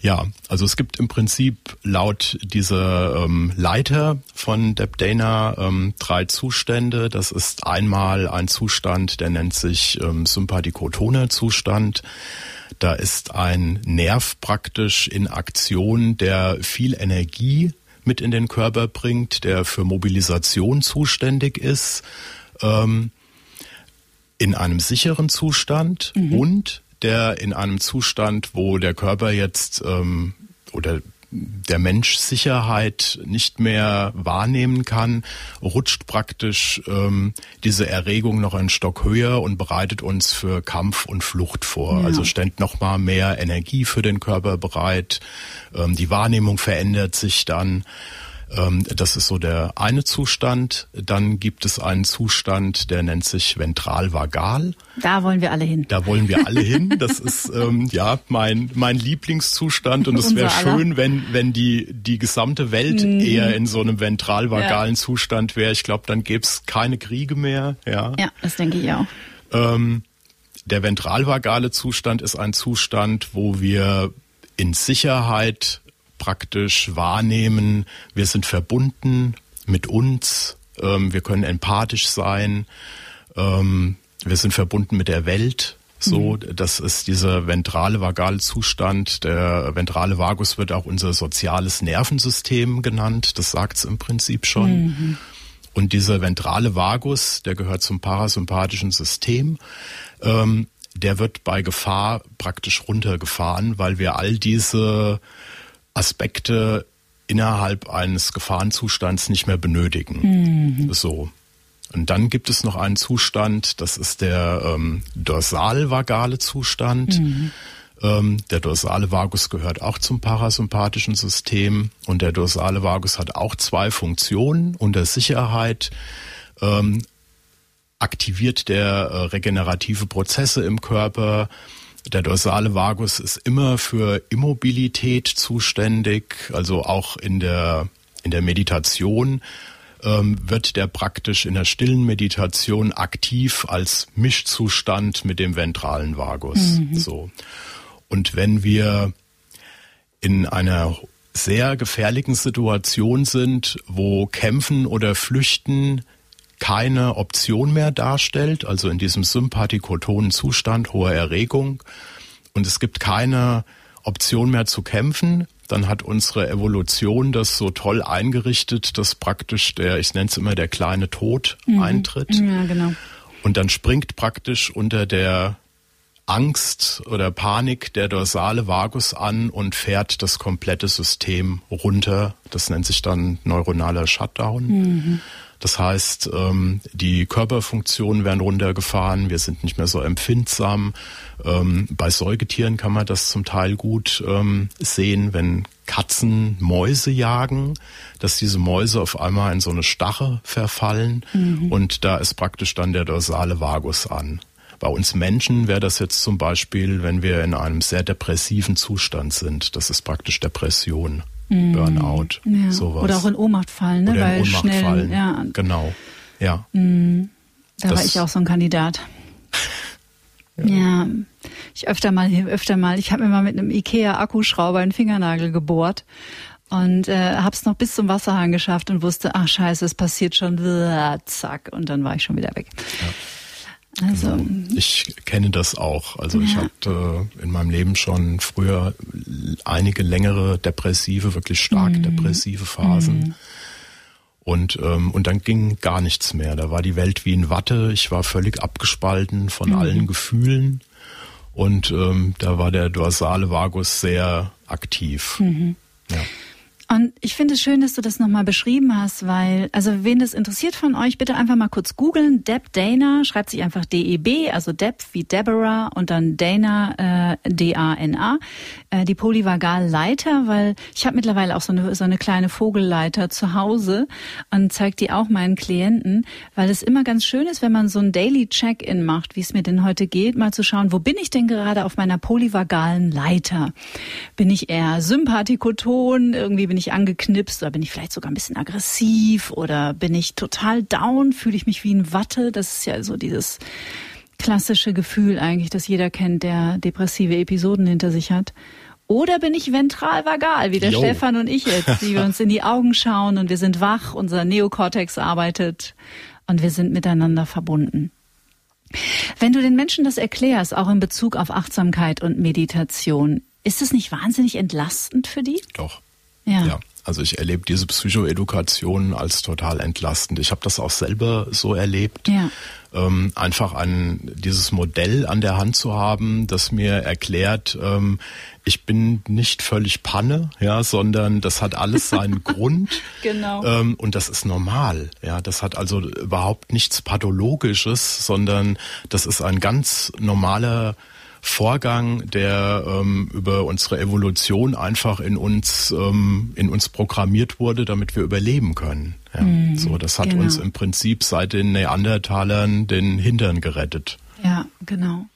Speaker 1: Ja, also es gibt im Prinzip laut dieser ähm, Leiter von Deb Dana ähm, drei Zustände. Das ist einmal ein Zustand, der nennt sich ähm, sympathikotoner Zustand. Da ist ein Nerv praktisch in Aktion, der viel Energie mit in den Körper bringt, der für Mobilisation zuständig ist. Ähm, in einem sicheren Zustand mhm. und der in einem Zustand, wo der Körper jetzt ähm, oder der Mensch Sicherheit nicht mehr wahrnehmen kann, rutscht praktisch ähm, diese Erregung noch einen Stock höher und bereitet uns für Kampf und Flucht vor. Ja. Also stellt noch mal mehr Energie für den Körper bereit. Ähm, die Wahrnehmung verändert sich dann. Ähm, das ist so der eine Zustand. Dann gibt es einen Zustand, der nennt sich ventralvagal.
Speaker 3: Da wollen wir alle hin.
Speaker 1: Da wollen wir alle hin. Das ist ähm, ja mein mein Lieblingszustand und es wäre schön, wenn wenn die die gesamte Welt mhm. eher in so einem ventralvagalen ja. Zustand wäre. Ich glaube, dann gäbe es keine Kriege mehr. Ja,
Speaker 3: ja, das denke ich auch.
Speaker 1: Ähm, der ventralvagale Zustand ist ein Zustand, wo wir in Sicherheit praktisch wahrnehmen, wir sind verbunden mit uns, ähm, wir können empathisch sein, ähm, wir sind verbunden mit der Welt. So, mhm. das ist dieser ventrale vagale Zustand. Der ventrale Vagus wird auch unser soziales Nervensystem genannt. Das sagt's im Prinzip schon. Mhm. Und dieser ventrale Vagus, der gehört zum parasympathischen System. Ähm, der wird bei Gefahr praktisch runtergefahren, weil wir all diese Aspekte innerhalb eines Gefahrenzustands nicht mehr benötigen. Mhm. So. Und dann gibt es noch einen Zustand, das ist der ähm, dorsalvagale Zustand. Mhm. Ähm, der dorsale Vagus gehört auch zum parasympathischen System und der dorsale Vagus hat auch zwei Funktionen. Unter Sicherheit ähm, aktiviert der äh, regenerative Prozesse im Körper, der dorsale Vagus ist immer für Immobilität zuständig, also auch in der, in der Meditation ähm, wird der praktisch in der stillen Meditation aktiv als Mischzustand mit dem ventralen Vagus. Mhm. So. Und wenn wir in einer sehr gefährlichen Situation sind, wo Kämpfen oder Flüchten keine Option mehr darstellt, also in diesem sympathikotonen Zustand hoher Erregung und es gibt keine Option mehr zu kämpfen, dann hat unsere Evolution das so toll eingerichtet, dass praktisch der, ich nenne es immer der kleine Tod mhm. eintritt.
Speaker 3: Ja, genau.
Speaker 1: Und dann springt praktisch unter der Angst oder Panik der dorsale Vagus an und fährt das komplette System runter. Das nennt sich dann neuronaler Shutdown. Mhm. Das heißt, ähm, die Körperfunktionen werden runtergefahren, wir sind nicht mehr so empfindsam. Ähm, bei Säugetieren kann man das zum Teil gut ähm, sehen, wenn Katzen Mäuse jagen, dass diese Mäuse auf einmal in so eine Stache verfallen mhm. und da ist praktisch dann der dorsale Vagus an. Bei uns Menschen wäre das jetzt zum Beispiel, wenn wir in einem sehr depressiven Zustand sind. Das ist praktisch Depression. Mhm. Burnout, ja. sowas.
Speaker 3: Oder auch in Ohnmacht fallen, ne?
Speaker 1: Oder Weil in Ohnmacht schnell, fallen. Ja. Genau. Ja.
Speaker 3: Mhm. Da das war ich auch so ein Kandidat. ja. ja. Ich öfter mal, öfter mal. Ich habe mir mal mit einem Ikea-Akkuschrauber einen Fingernagel gebohrt und äh, habe es noch bis zum Wasserhahn geschafft und wusste, ach scheiße, es passiert schon, zack, und dann war ich schon wieder weg. Ja.
Speaker 1: Also genau. ich kenne das auch. Also ja. ich hatte in meinem Leben schon früher einige längere depressive, wirklich stark mhm. depressive Phasen. Mhm. Und, ähm, und dann ging gar nichts mehr. Da war die Welt wie in Watte. Ich war völlig abgespalten von mhm. allen Gefühlen. Und ähm, da war der dorsale Vagus sehr aktiv. Mhm.
Speaker 3: Ja. Und ich finde es schön, dass du das nochmal beschrieben hast, weil, also wen das interessiert von euch, bitte einfach mal kurz googeln. Deb Dana, schreibt sich einfach D-E-B, also Deb wie Deborah und dann Dana, äh, D-A-N-A, äh, die Polyvagalleiter, weil ich habe mittlerweile auch so eine, so eine kleine Vogelleiter zu Hause und zeige die auch meinen Klienten, weil es immer ganz schön ist, wenn man so ein Daily Check-in macht, wie es mir denn heute geht, mal zu schauen, wo bin ich denn gerade auf meiner polyvagalen Leiter? Bin ich eher sympathikoton, irgendwie bin bin ich angeknipst oder bin ich vielleicht sogar ein bisschen aggressiv oder bin ich total down, fühle ich mich wie ein Watte. Das ist ja so dieses klassische Gefühl eigentlich, das jeder kennt, der depressive Episoden hinter sich hat. Oder bin ich ventral-vagal, wie der jo. Stefan und ich jetzt, die wir uns in die Augen schauen und wir sind wach, unser Neokortex arbeitet und wir sind miteinander verbunden. Wenn du den Menschen das erklärst, auch in Bezug auf Achtsamkeit und Meditation, ist es nicht wahnsinnig entlastend für die?
Speaker 1: Doch. Ja. ja. Also ich erlebe diese Psychoedukation als total entlastend. Ich habe das auch selber so erlebt. Ja. Ähm, einfach ein, dieses Modell an der Hand zu haben, das mir erklärt, ähm, ich bin nicht völlig Panne, ja, sondern das hat alles seinen Grund.
Speaker 3: Genau.
Speaker 1: Ähm, und das ist normal. Ja, das hat also überhaupt nichts Pathologisches, sondern das ist ein ganz normaler Vorgang, der ähm, über unsere Evolution einfach in uns ähm, in uns programmiert wurde, damit wir überleben können. Ja, mm, so, das hat genau. uns im Prinzip seit den Neandertalern den Hintern gerettet.
Speaker 3: Ja, genau.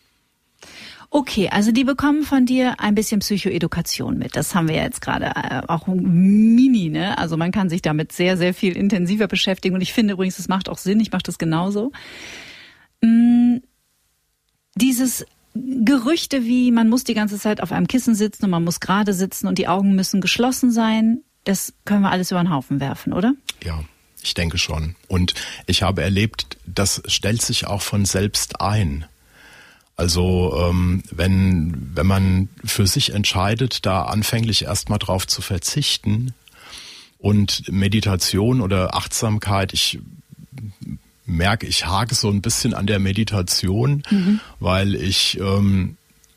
Speaker 3: Okay, also die bekommen von dir ein bisschen Psychoedukation mit. Das haben wir ja jetzt gerade äh, auch mini, ne? Also man kann sich damit sehr, sehr viel intensiver beschäftigen. Und ich finde übrigens, es macht auch Sinn. Ich mache das genauso. Mm, dieses Gerüchte wie, man muss die ganze Zeit auf einem Kissen sitzen und man muss gerade sitzen und die Augen müssen geschlossen sein, das können wir alles über den Haufen werfen, oder?
Speaker 1: Ja, ich denke schon. Und ich habe erlebt, das stellt sich auch von selbst ein. Also ähm, wenn, wenn man für sich entscheidet, da anfänglich erstmal drauf zu verzichten und Meditation oder Achtsamkeit, ich merke, ich hake so ein bisschen an der Meditation, mhm. weil ich ähm,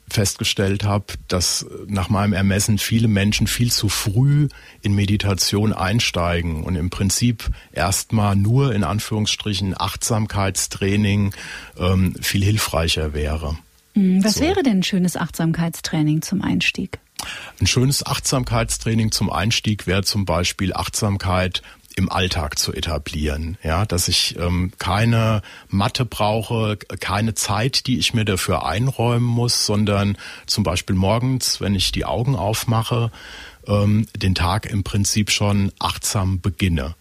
Speaker 1: festgestellt habe, dass nach meinem Ermessen viele Menschen viel zu früh in Meditation einsteigen und im Prinzip erstmal nur in Anführungsstrichen Achtsamkeitstraining ähm, viel hilfreicher wäre.
Speaker 3: Mhm. Was so. wäre denn ein schönes Achtsamkeitstraining zum Einstieg?
Speaker 1: Ein schönes Achtsamkeitstraining zum Einstieg wäre zum Beispiel Achtsamkeit im Alltag zu etablieren. Ja, dass ich ähm, keine Matte brauche, keine Zeit, die ich mir dafür einräumen muss, sondern zum Beispiel morgens, wenn ich die Augen aufmache, ähm, den Tag im Prinzip schon achtsam beginne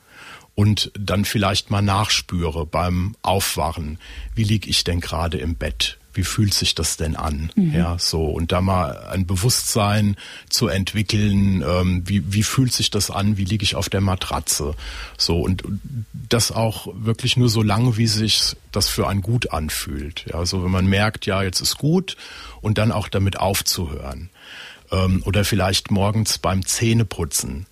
Speaker 1: und dann vielleicht mal nachspüre beim Aufwachen, wie liege ich denn gerade im Bett? Wie fühlt sich das denn an? Mhm. Ja, so und da mal ein Bewusstsein zu entwickeln, ähm, wie, wie fühlt sich das an? Wie liege ich auf der Matratze? So und das auch wirklich nur so lange, wie sich das für ein gut anfühlt. Ja, so wenn man merkt, ja, jetzt ist gut und dann auch damit aufzuhören. Ähm, oder vielleicht morgens beim Zähneputzen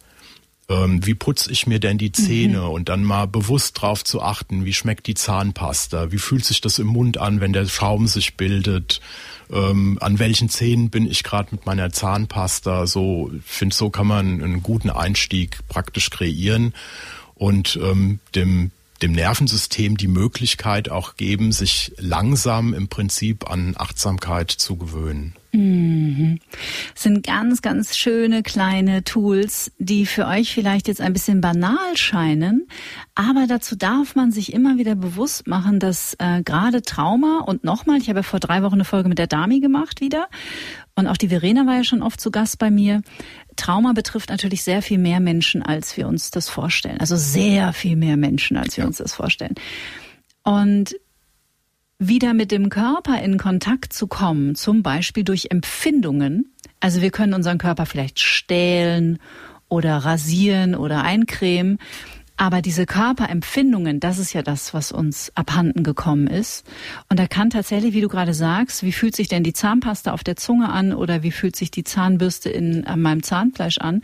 Speaker 1: ähm, wie putze ich mir denn die Zähne mhm. und dann mal bewusst drauf zu achten, wie schmeckt die Zahnpasta, wie fühlt sich das im Mund an, wenn der Schaum sich bildet, ähm, an welchen Zähnen bin ich gerade mit meiner Zahnpasta. So, finde so kann man einen guten Einstieg praktisch kreieren und ähm, dem dem Nervensystem die Möglichkeit auch geben, sich langsam im Prinzip an Achtsamkeit zu gewöhnen.
Speaker 3: Mhm. Das sind ganz, ganz schöne kleine Tools, die für euch vielleicht jetzt ein bisschen banal scheinen, aber dazu darf man sich immer wieder bewusst machen, dass äh, gerade Trauma und nochmal, ich habe ja vor drei Wochen eine Folge mit der Dami gemacht wieder und auch die Verena war ja schon oft zu Gast bei mir. Trauma betrifft natürlich sehr viel mehr Menschen, als wir uns das vorstellen. Also sehr viel mehr Menschen, als wir ja. uns das vorstellen. Und wieder mit dem Körper in Kontakt zu kommen, zum Beispiel durch Empfindungen. Also wir können unseren Körper vielleicht stählen oder rasieren oder eincremen. Aber diese Körperempfindungen, das ist ja das, was uns abhanden gekommen ist. Und da kann tatsächlich, wie du gerade sagst, wie fühlt sich denn die Zahnpasta auf der Zunge an oder wie fühlt sich die Zahnbürste in an meinem Zahnfleisch an?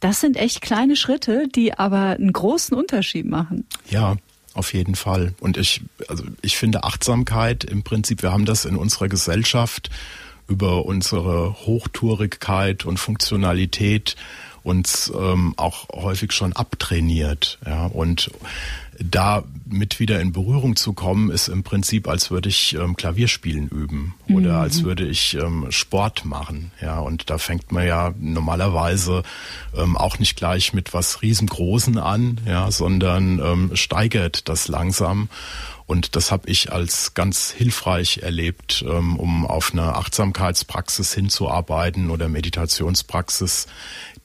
Speaker 3: Das sind echt kleine Schritte, die aber einen großen Unterschied machen.
Speaker 1: Ja, auf jeden Fall. Und ich, also ich finde Achtsamkeit im Prinzip, wir haben das in unserer Gesellschaft über unsere Hochtourigkeit und Funktionalität uns ähm, auch häufig schon abtrainiert. Ja, und da mit wieder in Berührung zu kommen, ist im Prinzip, als würde ich ähm, Klavierspielen üben oder mhm. als würde ich ähm, Sport machen. Ja, und da fängt man ja normalerweise ähm, auch nicht gleich mit was riesengroßen an, ja, sondern ähm, steigert das langsam. Und das habe ich als ganz hilfreich erlebt, ähm, um auf eine Achtsamkeitspraxis hinzuarbeiten oder Meditationspraxis,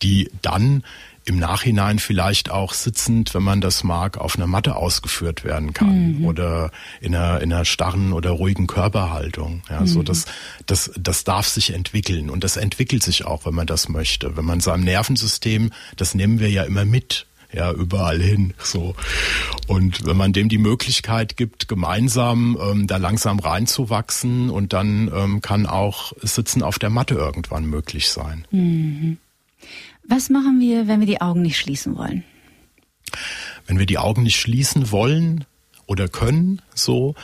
Speaker 1: die dann im Nachhinein vielleicht auch sitzend, wenn man das mag, auf einer Matte ausgeführt werden kann mhm. oder in einer, in einer starren oder ruhigen Körperhaltung. Ja, mhm. so das, das, das darf sich entwickeln und das entwickelt sich auch, wenn man das möchte. Wenn man seinem Nervensystem, das nehmen wir ja immer mit, ja, überall hin, so. Und wenn man dem die Möglichkeit gibt, gemeinsam ähm, da langsam reinzuwachsen und dann ähm, kann auch Sitzen auf der Matte irgendwann möglich sein.
Speaker 3: Mhm. Was machen wir, wenn wir die Augen nicht schließen wollen?
Speaker 1: Wenn wir die Augen nicht schließen wollen oder können, so,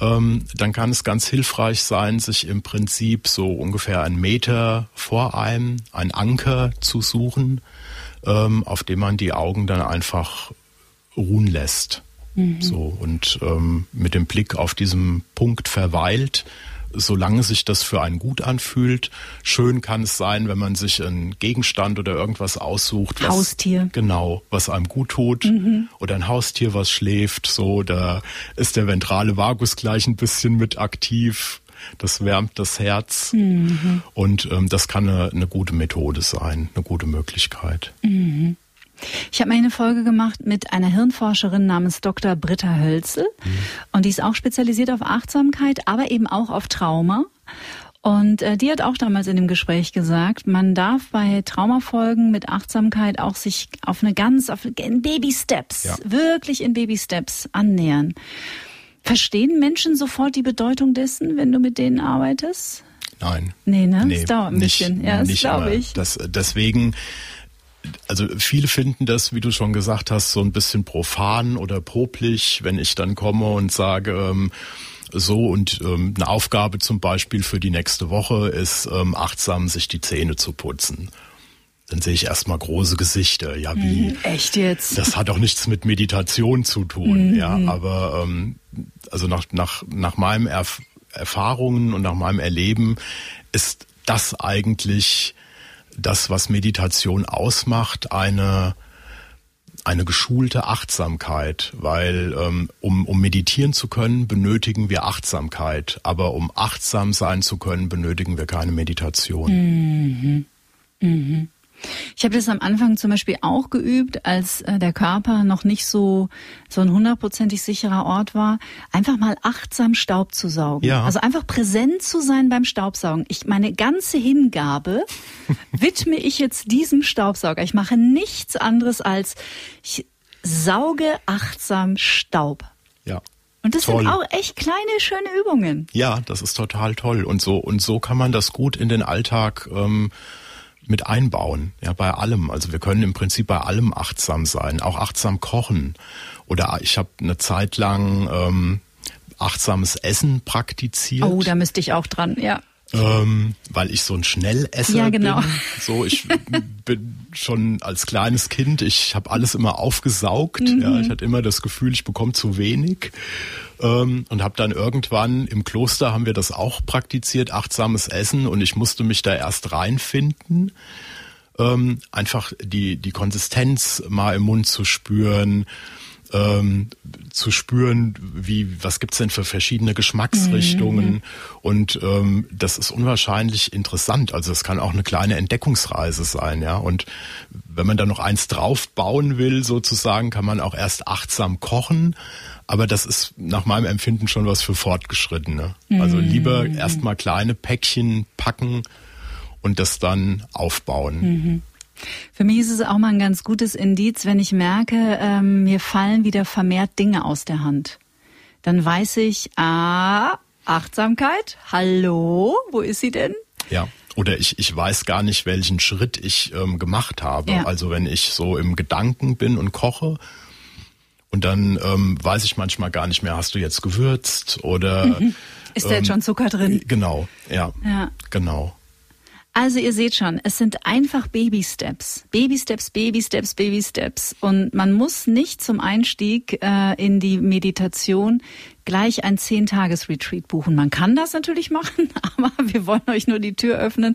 Speaker 1: ähm, dann kann es ganz hilfreich sein, sich im Prinzip so ungefähr einen Meter vor einem einen Anker zu suchen, ähm, auf dem man die Augen dann einfach ruhen lässt. Mhm. So und ähm, mit dem Blick auf diesem Punkt verweilt solange sich das für einen gut anfühlt. Schön kann es sein, wenn man sich einen Gegenstand oder irgendwas aussucht.
Speaker 3: Was, Haustier.
Speaker 1: Genau, was einem gut tut. Mhm. Oder ein Haustier, was schläft. So, da ist der ventrale Vagus gleich ein bisschen mit aktiv. Das wärmt das Herz. Mhm. Und ähm, das kann eine, eine, gute Methode sein, eine gute Möglichkeit.
Speaker 3: Mhm. Ich habe mal eine Folge gemacht mit einer Hirnforscherin namens Dr. Britta Hölzel. Mhm. Und die ist auch spezialisiert auf Achtsamkeit, aber eben auch auf Trauma. Und äh, die hat auch damals in dem Gespräch gesagt, man darf bei Traumafolgen mit Achtsamkeit auch sich auf eine ganz, auf in Baby Steps, ja. wirklich in Baby Steps annähern. Verstehen Menschen sofort die Bedeutung dessen, wenn du mit denen arbeitest?
Speaker 1: Nein.
Speaker 3: Nee, ne?
Speaker 1: Nee,
Speaker 3: das dauert ein
Speaker 1: nicht,
Speaker 3: bisschen. Ja, das glaube ich.
Speaker 1: Das, deswegen also viele finden das, wie du schon gesagt hast, so ein bisschen profan oder poplich, wenn ich dann komme und sage, ähm, so und ähm, eine Aufgabe zum Beispiel für die nächste Woche ist, ähm, achtsam sich die Zähne zu putzen. Dann sehe ich erstmal große Gesichter. Ja, wie?
Speaker 3: Mhm, echt jetzt?
Speaker 1: Das hat auch nichts mit Meditation zu tun. Mhm. Ja, aber ähm, also nach, nach, nach meinem Erf Erfahrungen und nach meinem Erleben ist das eigentlich das, was Meditation ausmacht, eine eine geschulte Achtsamkeit, weil ähm, um, um meditieren zu können, benötigen wir Achtsamkeit, aber um achtsam sein zu können, benötigen wir keine Meditation.
Speaker 3: Mhm. Mhm. Ich habe das am Anfang zum Beispiel auch geübt, als äh, der Körper noch nicht so so ein hundertprozentig sicherer Ort war, einfach mal achtsam Staub zu saugen. Ja. Also einfach präsent zu sein beim Staubsaugen. Ich meine ganze Hingabe widme ich jetzt diesem Staubsauger. Ich mache nichts anderes als ich sauge achtsam Staub.
Speaker 1: Ja.
Speaker 3: Und das toll. sind auch echt kleine, schöne Übungen.
Speaker 1: Ja, das ist total toll. Und so, und so kann man das gut in den Alltag ähm, mit einbauen, ja, bei allem. Also wir können im Prinzip bei allem achtsam sein, auch achtsam kochen. Oder ich habe eine Zeit lang ähm, achtsames Essen praktiziert.
Speaker 3: Oh, da müsste ich auch dran, ja.
Speaker 1: Ähm, weil ich so ein Schnellesser
Speaker 3: ja, genau.
Speaker 1: bin. So, ich bin schon als kleines Kind, ich habe alles immer aufgesaugt. Mhm. Ja, ich hatte immer das Gefühl, ich bekomme zu wenig. Ähm, und habe dann irgendwann im Kloster haben wir das auch praktiziert, achtsames Essen. Und ich musste mich da erst reinfinden. Ähm, einfach die, die Konsistenz mal im Mund zu spüren ähm, zu spüren, wie was gibt's denn für verschiedene Geschmacksrichtungen mhm. und ähm, das ist unwahrscheinlich interessant. Also es kann auch eine kleine Entdeckungsreise sein, ja. Und wenn man da noch eins drauf bauen will, sozusagen, kann man auch erst achtsam kochen. Aber das ist nach meinem Empfinden schon was für Fortgeschrittene. Also mhm. lieber erstmal kleine Päckchen packen und das dann aufbauen.
Speaker 3: Mhm. Für mich ist es auch mal ein ganz gutes Indiz, wenn ich merke, ähm, mir fallen wieder vermehrt Dinge aus der Hand. Dann weiß ich, ah, Achtsamkeit, hallo, wo ist sie denn?
Speaker 1: Ja. Oder ich, ich weiß gar nicht, welchen Schritt ich ähm, gemacht habe. Ja. Also wenn ich so im Gedanken bin und koche, und dann ähm, weiß ich manchmal gar nicht mehr, hast du jetzt gewürzt oder mhm.
Speaker 3: ist da jetzt ähm, schon Zucker drin?
Speaker 1: Genau, ja, ja. genau.
Speaker 3: Also ihr seht schon, es sind einfach Baby Steps. Baby Steps, Baby Steps, Baby Steps. Und man muss nicht zum Einstieg äh, in die Meditation gleich ein Zehn-Tages-Retreat buchen. Man kann das natürlich machen, aber wir wollen euch nur die Tür öffnen.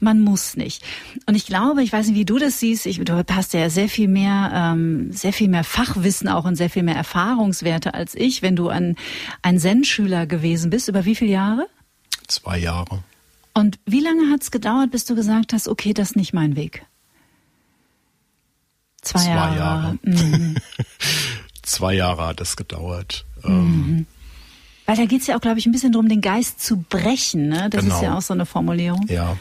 Speaker 3: Man muss nicht. Und ich glaube, ich weiß nicht, wie du das siehst, ich, du hast ja sehr viel mehr, ähm, sehr viel mehr Fachwissen auch und sehr viel mehr Erfahrungswerte als ich, wenn du ein, ein Zen-Schüler gewesen bist. Über wie viele Jahre?
Speaker 1: Zwei Jahre.
Speaker 3: Und wie lange hat es gedauert, bis du gesagt hast, okay, das ist nicht mein Weg?
Speaker 1: Zwei, Zwei Jahre. Jahre. Mhm. Zwei Jahre hat es gedauert. Ähm,
Speaker 3: mhm. Weil da geht es ja auch, glaube ich, ein bisschen darum, den Geist zu brechen. Ne? Das genau. ist ja auch so eine Formulierung.
Speaker 1: Ja.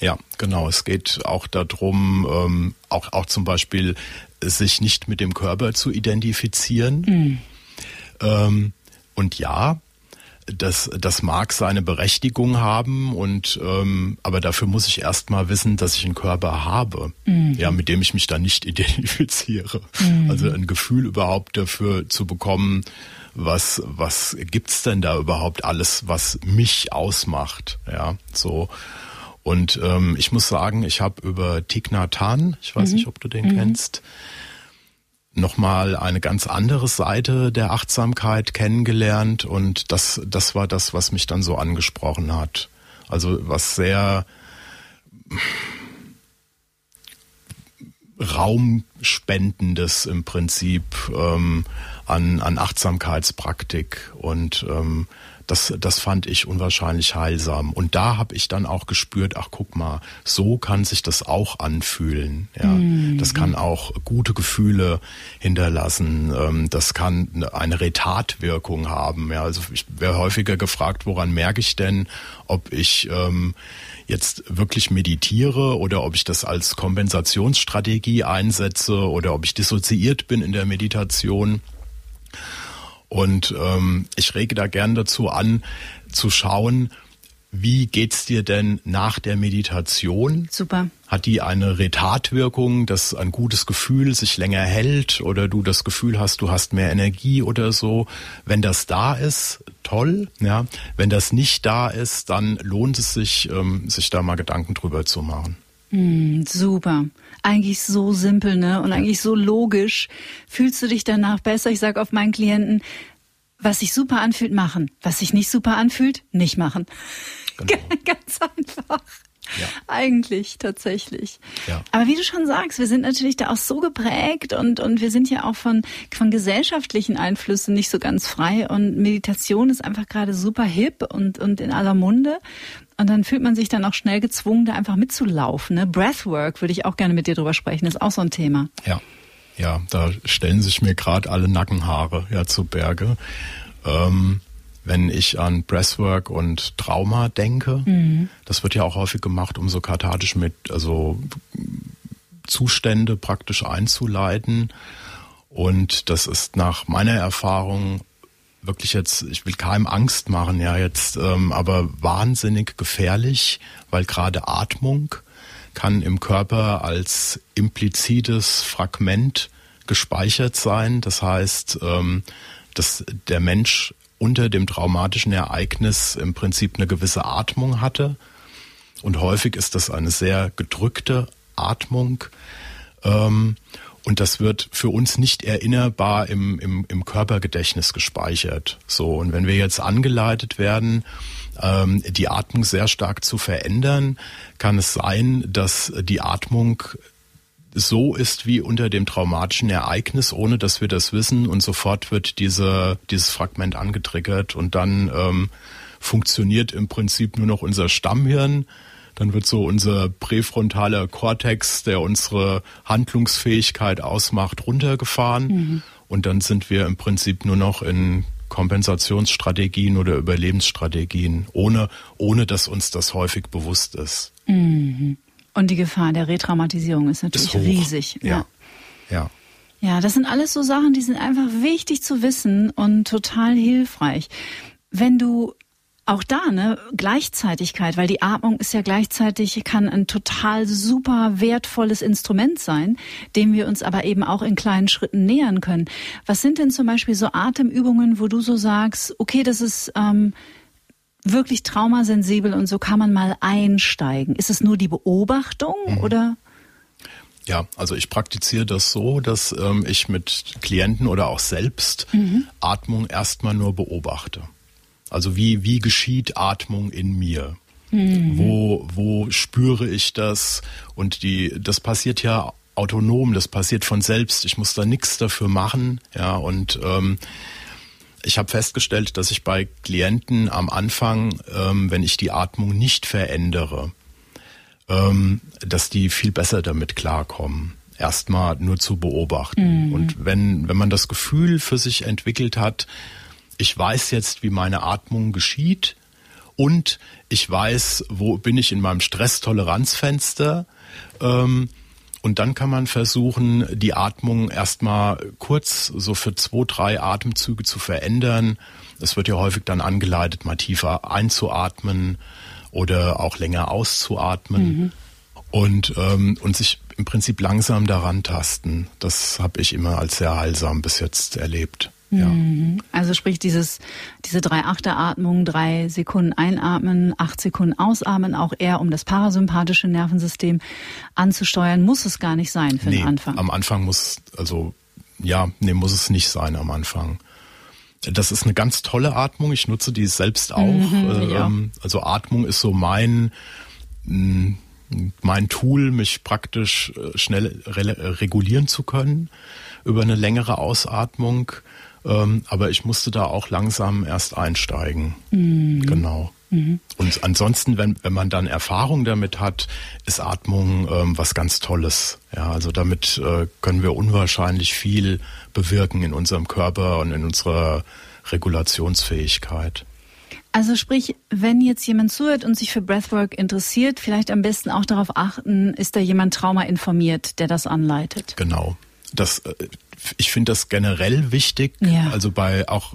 Speaker 1: Ja, genau. Es geht auch darum, ähm, auch, auch zum Beispiel sich nicht mit dem Körper zu identifizieren. Mhm. Ähm, und ja, das, das mag seine Berechtigung haben und ähm, aber dafür muss ich erst mal wissen, dass ich einen Körper habe, mhm. ja, mit dem ich mich dann nicht identifiziere. Mhm. Also ein Gefühl überhaupt dafür zu bekommen, was was gibt's denn da überhaupt alles, was mich ausmacht, ja, so. Und ähm, ich muss sagen, ich habe über Thich Nhat Hanh, ich weiß mhm. nicht, ob du den mhm. kennst, nochmal eine ganz andere Seite der Achtsamkeit kennengelernt und das, das war das, was mich dann so angesprochen hat. Also was sehr Raumspendendes im Prinzip ähm, an, an Achtsamkeitspraktik und ähm, das, das fand ich unwahrscheinlich heilsam. Und da habe ich dann auch gespürt, ach guck mal, so kann sich das auch anfühlen. Ja, mhm. das kann auch gute Gefühle hinterlassen. Ähm, das kann eine Retatwirkung haben. Ja, also ich wäre häufiger gefragt, woran merke ich denn, ob ich ähm, jetzt wirklich meditiere oder ob ich das als Kompensationsstrategie einsetze oder ob ich dissoziiert bin in der Meditation. Und ähm, ich rege da gern dazu an, zu schauen, wie geht's dir denn nach der Meditation?
Speaker 3: Super.
Speaker 1: Hat die eine Retatwirkung, dass ein gutes Gefühl sich länger hält oder du das Gefühl hast, du hast mehr Energie oder so? Wenn das da ist, toll. Ja, wenn das nicht da ist, dann lohnt es sich, ähm, sich da mal Gedanken drüber zu machen.
Speaker 3: Mm, super. Eigentlich so simpel, ne? Und eigentlich so logisch. Fühlst du dich danach besser? Ich sage auf meinen Klienten, was sich super anfühlt, machen. Was sich nicht super anfühlt, nicht machen. Genau. Ganz einfach. Ja. Eigentlich, tatsächlich. Ja. Aber wie du schon sagst, wir sind natürlich da auch so geprägt und, und wir sind ja auch von, von gesellschaftlichen Einflüssen nicht so ganz frei und Meditation ist einfach gerade super hip und, und in aller Munde. Und dann fühlt man sich dann auch schnell gezwungen, da einfach mitzulaufen. Ne? Breathwork würde ich auch gerne mit dir drüber sprechen, das ist auch so ein Thema.
Speaker 1: Ja, ja, da stellen sich mir gerade alle Nackenhaare ja zu Berge. Ähm, wenn ich an Breathwork und Trauma denke, mhm. das wird ja auch häufig gemacht, um so kathartisch mit, also Zustände praktisch einzuleiten. Und das ist nach meiner Erfahrung wirklich jetzt, ich will keinem Angst machen, ja jetzt, ähm, aber wahnsinnig gefährlich, weil gerade Atmung kann im Körper als implizites Fragment gespeichert sein. Das heißt, ähm, dass der Mensch unter dem traumatischen Ereignis im Prinzip eine gewisse Atmung hatte. Und häufig ist das eine sehr gedrückte Atmung. Ähm, und das wird für uns nicht erinnerbar im, im, im Körpergedächtnis gespeichert. So, und wenn wir jetzt angeleitet werden, ähm, die Atmung sehr stark zu verändern, kann es sein, dass die Atmung so ist wie unter dem traumatischen Ereignis, ohne dass wir das wissen und sofort wird diese, dieses Fragment angetriggert und dann ähm, funktioniert im Prinzip nur noch unser Stammhirn dann wird so unser präfrontaler Kortex, der unsere Handlungsfähigkeit ausmacht, runtergefahren. Mhm. Und dann sind wir im Prinzip nur noch in Kompensationsstrategien oder Überlebensstrategien, ohne, ohne dass uns das häufig bewusst ist.
Speaker 3: Mhm. Und die Gefahr der Retraumatisierung ist natürlich ist riesig.
Speaker 1: Ja. ja. ja.
Speaker 3: Ja, das sind alles so Sachen, die sind einfach wichtig zu wissen und total hilfreich. Wenn du auch da, ne, Gleichzeitigkeit, weil die Atmung ist ja gleichzeitig, kann ein total super wertvolles Instrument sein, dem wir uns aber eben auch in kleinen Schritten nähern können. Was sind denn zum Beispiel so Atemübungen, wo du so sagst, okay, das ist ähm, wirklich traumasensibel und so kann man mal einsteigen? Ist es nur die Beobachtung mhm. oder?
Speaker 1: Ja, also ich praktiziere das so, dass ähm, ich mit Klienten oder auch selbst mhm. Atmung erstmal nur beobachte. Also wie, wie geschieht Atmung in mir? Mhm. Wo, wo spüre ich das? Und die, das passiert ja autonom, das passiert von selbst. Ich muss da nichts dafür machen. Ja, und ähm, ich habe festgestellt, dass ich bei Klienten am Anfang, ähm, wenn ich die Atmung nicht verändere, ähm, dass die viel besser damit klarkommen erstmal nur zu beobachten. Mhm. Und wenn, wenn man das Gefühl für sich entwickelt hat, ich weiß jetzt, wie meine Atmung geschieht und ich weiß, wo bin ich in meinem Stresstoleranzfenster. Ähm, und dann kann man versuchen, die Atmung erstmal kurz so für zwei, drei Atemzüge zu verändern. Es wird ja häufig dann angeleitet, mal tiefer einzuatmen oder auch länger auszuatmen. Mhm. Und, ähm, und sich im Prinzip langsam daran tasten. Das habe ich immer als sehr heilsam bis jetzt erlebt. Ja. Mhm.
Speaker 3: Also sprich dieses, diese drei Achteratmung, drei Sekunden einatmen, acht Sekunden ausatmen, auch eher um das parasympathische Nervensystem anzusteuern, muss es gar nicht sein für nee, den Anfang.
Speaker 1: Am Anfang muss, also ja, nee, muss es nicht sein am Anfang. Das ist eine ganz tolle Atmung. Ich nutze die selbst auch. Mhm, ähm, also Atmung ist so mein mm, mein Tool, mich praktisch äh, schnell regulieren zu können über eine längere Ausatmung. Ähm, aber ich musste da auch langsam erst einsteigen. Mhm. Genau. Mhm. Und ansonsten, wenn, wenn man dann Erfahrung damit hat, ist Atmung ähm, was ganz Tolles. Ja, also damit äh, können wir unwahrscheinlich viel bewirken in unserem Körper und in unserer Regulationsfähigkeit.
Speaker 3: Also sprich, wenn jetzt jemand zuhört und sich für Breathwork interessiert, vielleicht am besten auch darauf achten, ist da jemand Trauma informiert, der das anleitet?
Speaker 1: Genau. Das äh, ich finde das generell wichtig, ja. also bei auch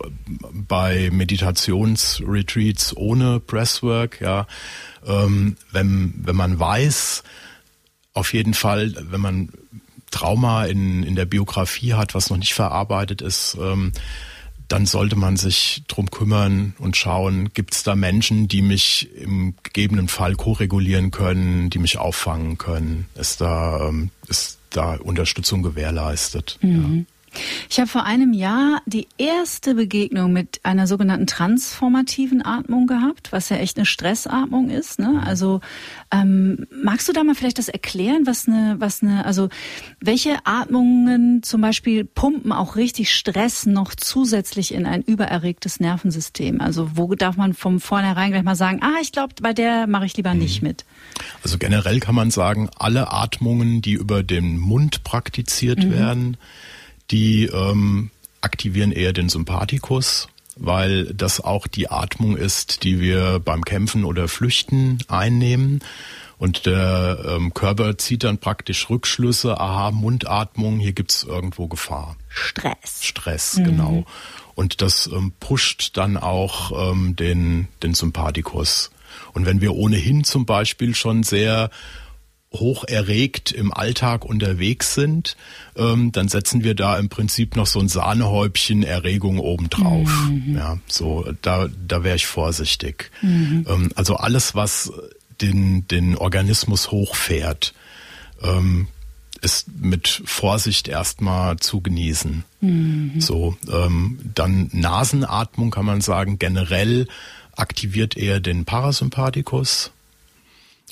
Speaker 1: bei Meditationsretreats ohne Presswork, ja, ähm, wenn wenn man weiß, auf jeden Fall, wenn man Trauma in in der Biografie hat, was noch nicht verarbeitet ist, ähm, dann sollte man sich drum kümmern und schauen, gibt es da Menschen, die mich im gegebenen Fall koregulieren können, die mich auffangen können? Ist da ähm, ist da Unterstützung gewährleistet. Mhm.
Speaker 3: Ich habe vor einem Jahr die erste Begegnung mit einer sogenannten transformativen Atmung gehabt, was ja echt eine Stressatmung ist. Ne? Also ähm, magst du da mal vielleicht das erklären, was eine, was eine, also welche Atmungen zum Beispiel pumpen auch richtig Stress noch zusätzlich in ein übererregtes Nervensystem? Also wo darf man vom vornherein gleich mal sagen, ah, ich glaube, bei der mache ich lieber nicht mhm. mit?
Speaker 1: Also generell kann man sagen, alle Atmungen, die über den Mund praktiziert mhm. werden, die ähm, aktivieren eher den Sympathikus, weil das auch die Atmung ist, die wir beim Kämpfen oder Flüchten einnehmen. Und der ähm, Körper zieht dann praktisch Rückschlüsse, aha, Mundatmung, hier gibt's irgendwo Gefahr.
Speaker 3: Stress.
Speaker 1: Stress, mhm. genau. Und das ähm, pusht dann auch ähm, den, den Sympathikus. Und wenn wir ohnehin zum Beispiel schon sehr hoch erregt im Alltag unterwegs sind, ähm, dann setzen wir da im Prinzip noch so ein Sahnehäubchen Erregung obendrauf. Mhm. Ja, so da da wäre ich vorsichtig. Mhm. Ähm, also alles, was den den Organismus hochfährt, ähm, ist mit Vorsicht erstmal zu genießen. Mhm. So, ähm, dann Nasenatmung kann man sagen, generell aktiviert eher den Parasympathikus.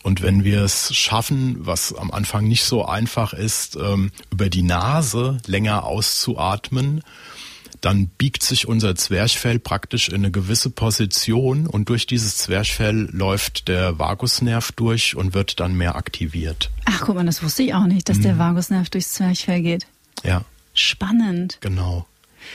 Speaker 1: Und wenn wir es schaffen, was am Anfang nicht so einfach ist, ähm, über die Nase länger auszuatmen, dann biegt sich unser Zwerchfell praktisch in eine gewisse Position und durch dieses Zwerchfell läuft der Vagusnerv durch und wird dann mehr aktiviert.
Speaker 3: Ach, guck mal, das wusste ich auch nicht, dass mhm. der Vagusnerv durchs Zwerchfell geht.
Speaker 1: Ja.
Speaker 3: Spannend.
Speaker 1: Genau.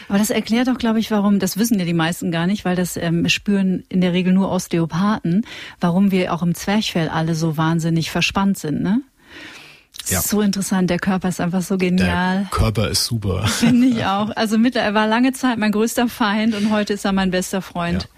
Speaker 3: Aber das erklärt doch, glaube ich, warum, das wissen ja die meisten gar nicht, weil das ähm, spüren in der Regel nur Osteopathen, warum wir auch im Zwerchfell alle so wahnsinnig verspannt sind, ne? Ja. So interessant, der Körper ist einfach so genial.
Speaker 1: Der Körper ist super.
Speaker 3: Finde ich auch. Also mit, er war lange Zeit mein größter Feind und heute ist er mein bester Freund. Ja.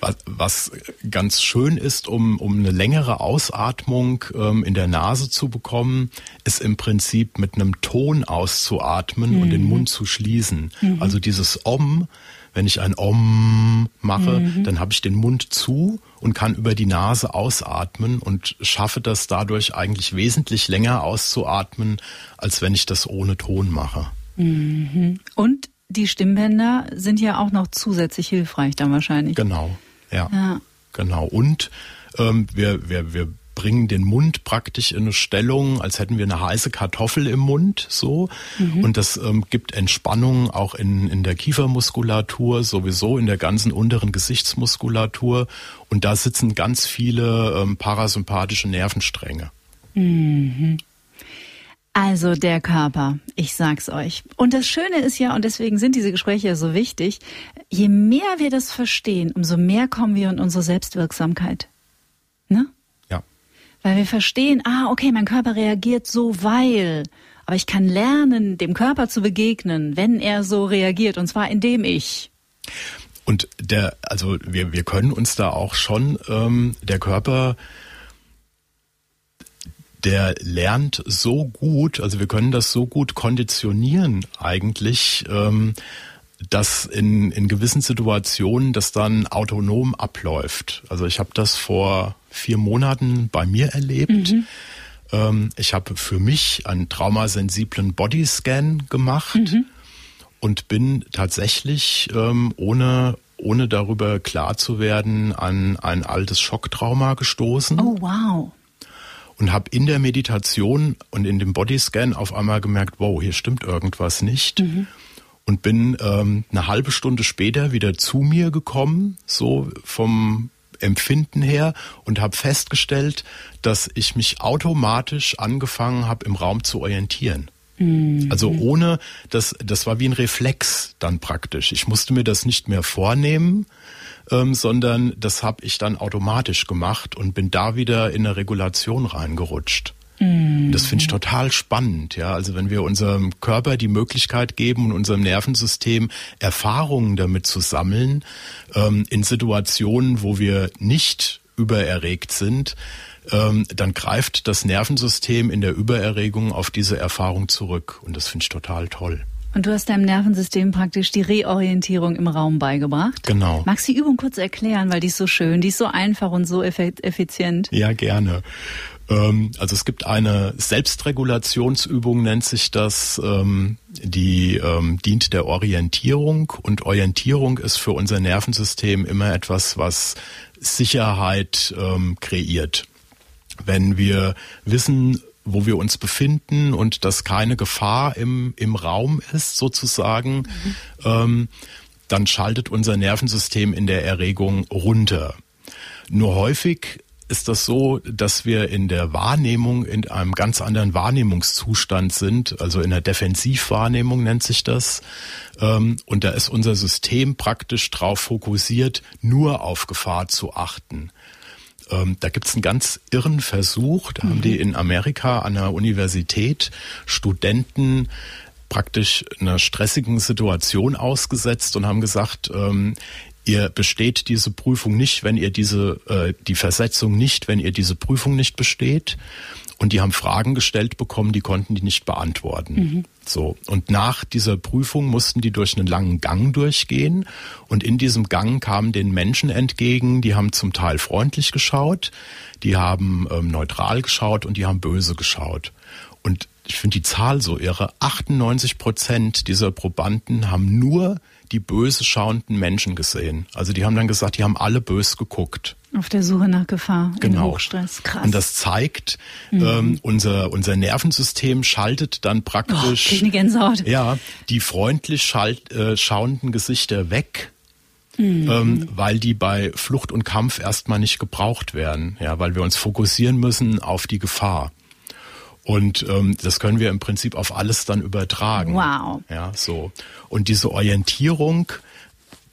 Speaker 1: Was, was ganz schön ist, um, um eine längere Ausatmung ähm, in der Nase zu bekommen, ist im Prinzip mit einem Ton auszuatmen mhm. und den mhm. Mund zu schließen. Mhm. Also dieses Om, wenn ich ein Om mache, mhm. dann habe ich den Mund zu und kann über die Nase ausatmen und schaffe das dadurch eigentlich wesentlich länger auszuatmen, als wenn ich das ohne Ton mache.
Speaker 3: Mhm. Und die Stimmbänder sind ja auch noch zusätzlich hilfreich dann wahrscheinlich.
Speaker 1: Genau, ja. ja. Genau. Und ähm, wir, wir, wir bringen den Mund praktisch in eine Stellung, als hätten wir eine heiße Kartoffel im Mund, so. Mhm. Und das ähm, gibt Entspannung auch in, in der Kiefermuskulatur, sowieso in der ganzen unteren Gesichtsmuskulatur. Und da sitzen ganz viele ähm, parasympathische Nervenstränge.
Speaker 3: Mhm. Also der Körper, ich sag's euch. Und das Schöne ist ja, und deswegen sind diese Gespräche ja so wichtig, je mehr wir das verstehen, umso mehr kommen wir in unsere Selbstwirksamkeit. Weil wir verstehen, ah, okay, mein Körper reagiert so, weil. Aber ich kann lernen, dem Körper zu begegnen, wenn er so reagiert, und zwar indem ich.
Speaker 1: Und der, also wir, wir können uns da auch schon, ähm, der Körper, der lernt so gut, also wir können das so gut konditionieren eigentlich, ähm, dass in, in gewissen Situationen das dann autonom abläuft. Also ich habe das vor vier Monaten bei mir erlebt. Mhm. Ähm, ich habe für mich einen traumasensiblen Bodyscan gemacht mhm. und bin tatsächlich ähm, ohne ohne darüber klar zu werden an ein altes Schocktrauma gestoßen.
Speaker 3: Oh wow
Speaker 1: und habe in der Meditation und in dem Bodyscan auf einmal gemerkt, wow, hier stimmt irgendwas nicht. Mhm und bin ähm, eine halbe Stunde später wieder zu mir gekommen, so vom Empfinden her und habe festgestellt, dass ich mich automatisch angefangen habe, im Raum zu orientieren. Mhm. Also ohne, das, das war wie ein Reflex dann praktisch. Ich musste mir das nicht mehr vornehmen, ähm, sondern das habe ich dann automatisch gemacht und bin da wieder in eine Regulation reingerutscht. Mhm. Das finde ich total spannend, ja. Also wenn wir unserem Körper die Möglichkeit geben und unserem Nervensystem Erfahrungen damit zu sammeln, ähm, in Situationen, wo wir nicht übererregt sind, ähm, dann greift das Nervensystem in der Übererregung auf diese Erfahrung zurück. Und das finde ich total toll.
Speaker 3: Und du hast deinem Nervensystem praktisch die Reorientierung im Raum beigebracht.
Speaker 1: Genau.
Speaker 3: Magst du die Übung kurz erklären, weil die ist so schön, die ist so einfach und so effizient.
Speaker 1: Ja, gerne. Ähm, also es gibt eine Selbstregulationsübung, nennt sich das, ähm, die ähm, dient der Orientierung. Und Orientierung ist für unser Nervensystem immer etwas, was Sicherheit kreiert. Wenn wir wissen, wo wir uns befinden und dass keine Gefahr im, im Raum ist, sozusagen, mhm. dann schaltet unser Nervensystem in der Erregung runter. Nur häufig ist das so, dass wir in der Wahrnehmung in einem ganz anderen Wahrnehmungszustand sind, also in der Defensivwahrnehmung nennt sich das. Ähm, und da ist unser System praktisch darauf fokussiert, nur auf Gefahr zu achten. Ähm, da gibt's einen ganz irren Versuch, da mhm. haben die in Amerika an der Universität Studenten praktisch einer stressigen Situation ausgesetzt und haben gesagt, ähm, ihr besteht diese Prüfung nicht, wenn ihr diese, äh, die Versetzung nicht, wenn ihr diese Prüfung nicht besteht. Und die haben Fragen gestellt bekommen, die konnten die nicht beantworten. Mhm. So. Und nach dieser Prüfung mussten die durch einen langen Gang durchgehen. Und in diesem Gang kamen den Menschen entgegen, die haben zum Teil freundlich geschaut, die haben ähm, neutral geschaut und die haben böse geschaut. Und ich finde die Zahl so irre. 98 Prozent dieser Probanden haben nur die böse schauenden Menschen gesehen. Also die haben dann gesagt, die haben alle bös geguckt.
Speaker 3: Auf der Suche nach Gefahr,
Speaker 1: genau.
Speaker 3: Hochstress. Krass.
Speaker 1: Und das zeigt, mhm. ähm, unser, unser Nervensystem schaltet dann praktisch
Speaker 3: oh.
Speaker 1: Ja, die freundlich schalt, äh, schauenden Gesichter weg. Mhm. Ähm, weil die bei Flucht und Kampf erstmal nicht gebraucht werden, ja, weil wir uns fokussieren müssen auf die Gefahr. Und ähm, das können wir im Prinzip auf alles dann übertragen.
Speaker 3: Wow.
Speaker 1: Ja, so. Und diese Orientierung,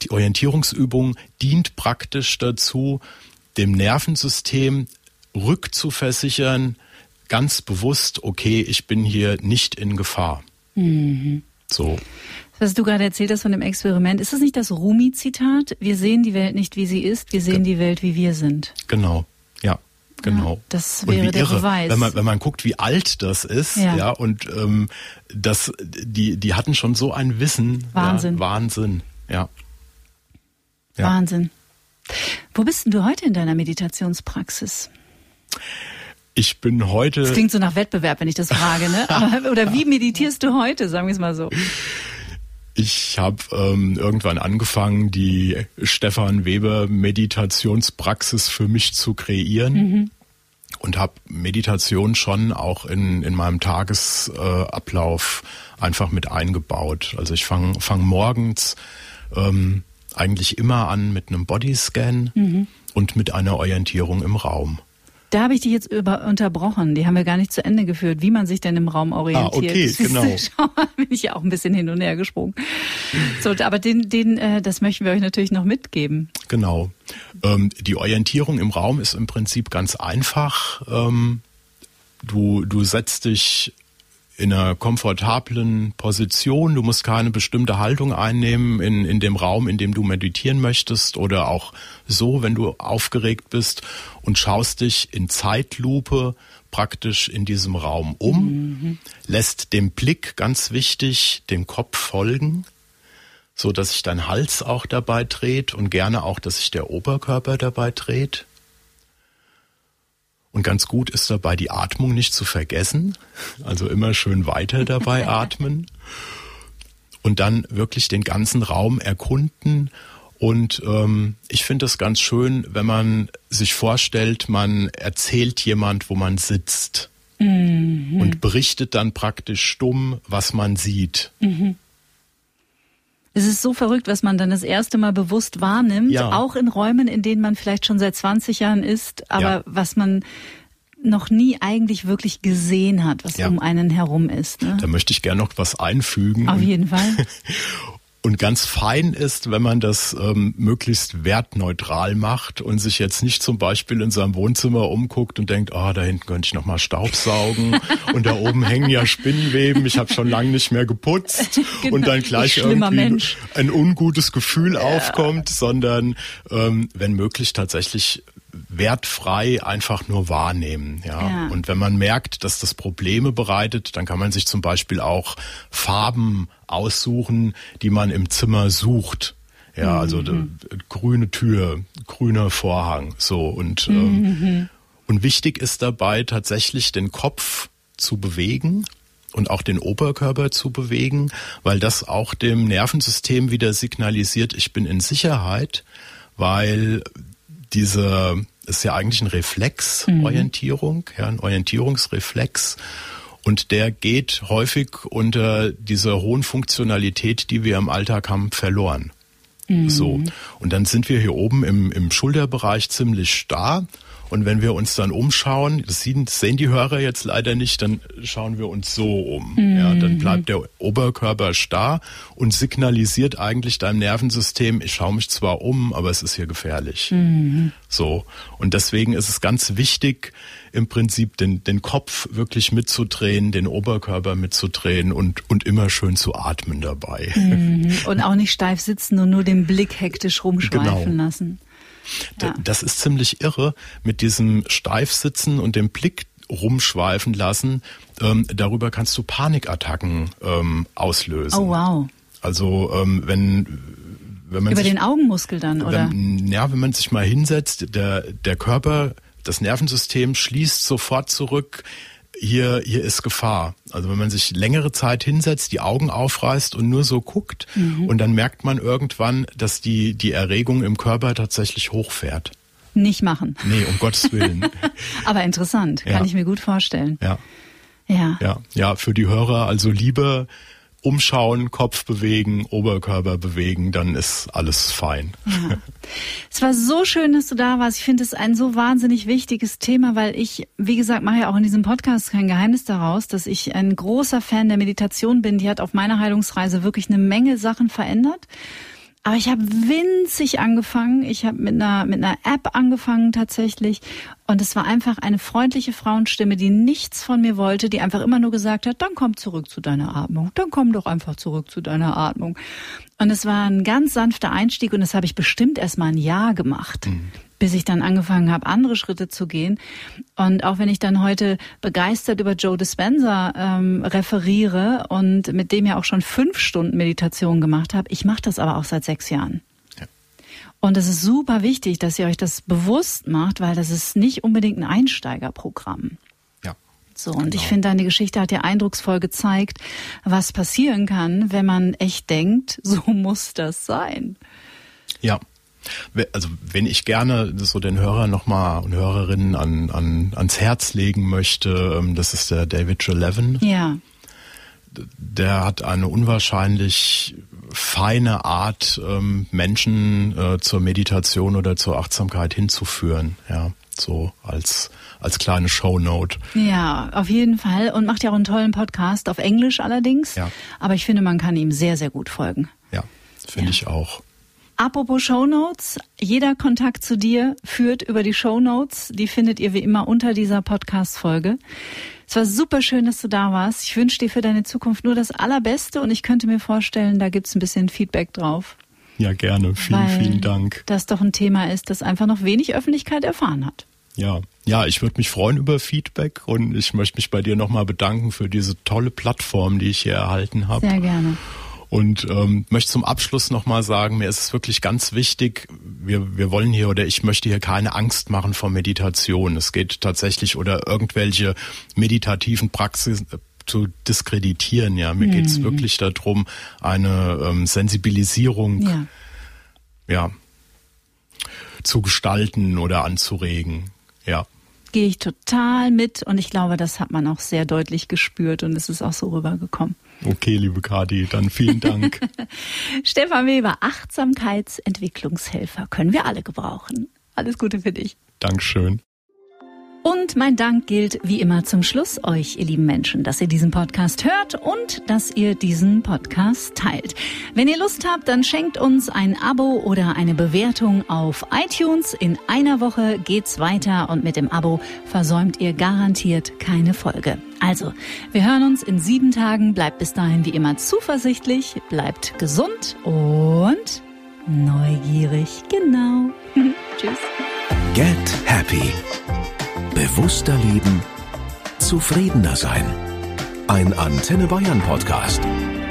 Speaker 1: die Orientierungsübung dient praktisch dazu, dem Nervensystem rückzuversichern, ganz bewusst, okay, ich bin hier nicht in Gefahr. Mhm. So.
Speaker 3: Was du gerade erzählt hast von dem Experiment, ist das nicht das Rumi-Zitat? Wir sehen die Welt nicht, wie sie ist, wir sehen Ge die Welt, wie wir sind.
Speaker 1: Genau. Genau. Ja,
Speaker 3: das wäre der irre, Beweis.
Speaker 1: Wenn man, wenn man guckt, wie alt das ist, ja, ja und ähm, das, die, die hatten schon so ein Wissen.
Speaker 3: Wahnsinn.
Speaker 1: Ja, Wahnsinn, ja.
Speaker 3: ja. Wahnsinn. Wo bist denn du heute in deiner Meditationspraxis?
Speaker 1: Ich bin heute.
Speaker 3: Das klingt so nach Wettbewerb, wenn ich das frage, ne? Oder wie meditierst du heute, sagen wir es mal so?
Speaker 1: Ich habe ähm, irgendwann angefangen, die Stefan Weber Meditationspraxis für mich zu kreieren. Mhm. Und habe Meditation schon auch in, in meinem Tagesablauf äh, einfach mit eingebaut. Also ich fange fang morgens ähm, eigentlich immer an mit einem Bodyscan mhm. und mit einer Orientierung im Raum.
Speaker 3: Da habe ich dich jetzt über, unterbrochen. Die haben wir gar nicht zu Ende geführt, wie man sich denn im Raum orientiert. Ah,
Speaker 1: okay, genau.
Speaker 3: Schau mal, bin ich ja auch ein bisschen hin und her gesprungen. So, aber den, den, äh, das möchten wir euch natürlich noch mitgeben.
Speaker 1: Genau. Ähm, die Orientierung im Raum ist im Prinzip ganz einfach. Ähm, du, du setzt dich in einer komfortablen Position. Du musst keine bestimmte Haltung einnehmen in, in dem Raum, in dem du meditieren möchtest oder auch so, wenn du aufgeregt bist und schaust dich in Zeitlupe praktisch in diesem Raum um, mhm. lässt dem Blick ganz wichtig dem Kopf folgen, so dass sich dein Hals auch dabei dreht und gerne auch, dass sich der Oberkörper dabei dreht. Und ganz gut ist dabei die Atmung nicht zu vergessen. Also immer schön weiter dabei atmen. Und dann wirklich den ganzen Raum erkunden. Und ähm, ich finde es ganz schön, wenn man sich vorstellt, man erzählt jemand, wo man sitzt. Mhm. Und berichtet dann praktisch stumm, was man sieht. Mhm.
Speaker 3: Es ist so verrückt, was man dann das erste Mal bewusst wahrnimmt, ja. auch in Räumen, in denen man vielleicht schon seit 20 Jahren ist, aber ja. was man noch nie eigentlich wirklich gesehen hat, was ja. um einen herum ist. Ne?
Speaker 1: Da möchte ich gerne noch was einfügen.
Speaker 3: Auf jeden Fall.
Speaker 1: Und ganz fein ist, wenn man das ähm, möglichst wertneutral macht und sich jetzt nicht zum Beispiel in seinem Wohnzimmer umguckt und denkt, ah, oh, da hinten könnte ich noch mal Staubsaugen und da oben hängen ja Spinnenweben, ich habe schon lange nicht mehr geputzt genau. und dann gleich irgendwie Mensch. ein ungutes Gefühl ja. aufkommt, sondern ähm, wenn möglich tatsächlich wertfrei einfach nur wahrnehmen. Ja? ja? Und wenn man merkt, dass das Probleme bereitet, dann kann man sich zum Beispiel auch Farben aussuchen, die man im Zimmer sucht. Ja, also mhm. grüne Tür, grüner Vorhang, so und ähm, mhm. und wichtig ist dabei tatsächlich den Kopf zu bewegen und auch den Oberkörper zu bewegen, weil das auch dem Nervensystem wieder signalisiert, ich bin in Sicherheit, weil diese ist ja eigentlich ein Reflexorientierung, mhm. ja, ein Orientierungsreflex. Und der geht häufig unter dieser hohen Funktionalität, die wir im Alltag haben, verloren. Mhm. So. Und dann sind wir hier oben im, im Schulterbereich ziemlich starr und wenn wir uns dann umschauen, das sehen, sehen die Hörer jetzt leider nicht, dann schauen wir uns so um. Mhm. Ja, dann bleibt der Oberkörper starr und signalisiert eigentlich deinem Nervensystem, ich schaue mich zwar um, aber es ist hier gefährlich. Mhm. So. Und deswegen ist es ganz wichtig, im Prinzip den, den Kopf wirklich mitzudrehen, den Oberkörper mitzudrehen und, und immer schön zu atmen dabei.
Speaker 3: Mhm. Und auch nicht steif sitzen und nur den Blick hektisch rumschweifen genau. lassen.
Speaker 1: Ja. Das ist ziemlich irre mit diesem Steifsitzen und dem Blick rumschweifen lassen. Ähm, darüber kannst du Panikattacken ähm, auslösen.
Speaker 3: Oh wow.
Speaker 1: Also ähm, wenn wenn man
Speaker 3: über
Speaker 1: sich,
Speaker 3: den Augenmuskel dann oder?
Speaker 1: Wenn, ja, wenn man sich mal hinsetzt, der der Körper, das Nervensystem schließt sofort zurück hier, hier ist Gefahr. Also wenn man sich längere Zeit hinsetzt, die Augen aufreißt und nur so guckt mhm. und dann merkt man irgendwann, dass die, die Erregung im Körper tatsächlich hochfährt.
Speaker 3: Nicht machen.
Speaker 1: Nee, um Gottes Willen.
Speaker 3: Aber interessant, kann ja. ich mir gut vorstellen.
Speaker 1: Ja.
Speaker 3: Ja.
Speaker 1: Ja, ja, für die Hörer also lieber umschauen, Kopf bewegen, Oberkörper bewegen, dann ist alles fein.
Speaker 3: Ja. Es war so schön, dass du da warst. Ich finde es ein so wahnsinnig wichtiges Thema, weil ich, wie gesagt, mache ja auch in diesem Podcast kein Geheimnis daraus, dass ich ein großer Fan der Meditation bin. Die hat auf meiner Heilungsreise wirklich eine Menge Sachen verändert. Aber ich habe winzig angefangen. Ich habe mit einer mit einer App angefangen tatsächlich und es war einfach eine freundliche Frauenstimme, die nichts von mir wollte, die einfach immer nur gesagt hat: "Dann komm zurück zu deiner Atmung. Dann komm doch einfach zurück zu deiner Atmung." Und es war ein ganz sanfter Einstieg und das habe ich bestimmt erst mal ein Jahr gemacht. Mhm bis ich dann angefangen habe, andere Schritte zu gehen. Und auch wenn ich dann heute begeistert über Joe Dispenza ähm, referiere und mit dem ja auch schon fünf Stunden Meditation gemacht habe, ich mache das aber auch seit sechs Jahren. Und es ist super wichtig, dass ihr euch das bewusst macht, weil das ist nicht unbedingt ein Einsteigerprogramm.
Speaker 1: Ja.
Speaker 3: So, und genau. ich finde, deine Geschichte hat ja eindrucksvoll gezeigt, was passieren kann, wenn man echt denkt, so muss das sein.
Speaker 1: Ja, also wenn ich gerne so den Hörer nochmal und Hörerinnen an, an, ans Herz legen möchte, ähm, das ist der David Levin.
Speaker 3: Ja.
Speaker 1: Der hat eine unwahrscheinlich feine Art, ähm, Menschen äh, zur Meditation oder zur Achtsamkeit hinzuführen. Ja, so als, als kleine Shownote.
Speaker 3: Ja, auf jeden Fall. Und macht ja auch einen tollen Podcast, auf Englisch allerdings.
Speaker 1: Ja.
Speaker 3: Aber ich finde, man kann ihm sehr, sehr gut folgen.
Speaker 1: Ja, finde
Speaker 3: Ja.
Speaker 1: ich auch.
Speaker 3: Apropos Shownotes, jeder Kontakt zu dir führt über die Shownotes. Die findet ihr wie immer unter dieser Podcast-Folge. Es war super schön, dass du da warst. Ich wünsche dir für deine Zukunft nur das Allerbeste und ich könnte mir vorstellen, da gibt's ein bisschen Feedback drauf.
Speaker 1: Ja, gerne. Vielen,
Speaker 3: weil
Speaker 1: vielen Dank.
Speaker 3: Das doch ein Thema ist, das einfach noch wenig Öffentlichkeit erfahren hat.
Speaker 1: Ja, ja, ich würde mich freuen über Feedback und ich möchte mich bei dir nochmal bedanken für diese tolle Plattform, die ich hier erhalten habe.
Speaker 3: Sehr gerne.
Speaker 1: Und ähm, möchte zum Abschluss nochmal sagen, mir ist es wirklich ganz wichtig, wir, wir wollen hier oder ich möchte hier keine Angst machen vor Meditation. Es geht tatsächlich oder irgendwelche meditativen Praxis äh, zu diskreditieren. Ja, mir geht es wirklich darum, eine ähm, Sensibilisierung
Speaker 3: Ja.
Speaker 1: ja, zu gestalten oder anzuregen. Ja.
Speaker 3: Gehe ich total mit und ich glaube, das hat man auch sehr deutlich gespürt und es ist auch so rübergekommen.
Speaker 1: Okay, liebe Kati, dann vielen Dank.
Speaker 3: Stefan Weber, Achtsamkeitsentwicklungshelfer, können wir alle gebrauchen. Alles Gute für dich.
Speaker 1: Dankeschön.
Speaker 3: Und mein Dank gilt wie immer zum Schluss euch, ihr lieben Menschen, dass ihr diesen Podcast hört und dass ihr diesen Podcast teilt. Wenn ihr Lust habt, dann schenkt uns ein Abo oder eine Bewertung auf iTunes. In einer Woche geht's weiter und mit dem Abo versäumt ihr garantiert keine Folge. Also, wir hören uns in sieben Tagen. Bleibt bis dahin wie immer zuversichtlich, bleibt gesund und neugierig. Genau. Tschüss.
Speaker 2: Get Happy. Bewusster leben, zufriedener sein. Ein Antenne Bayern Podcast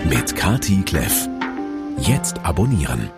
Speaker 2: mit Kati Kleff. Jetzt abonnieren.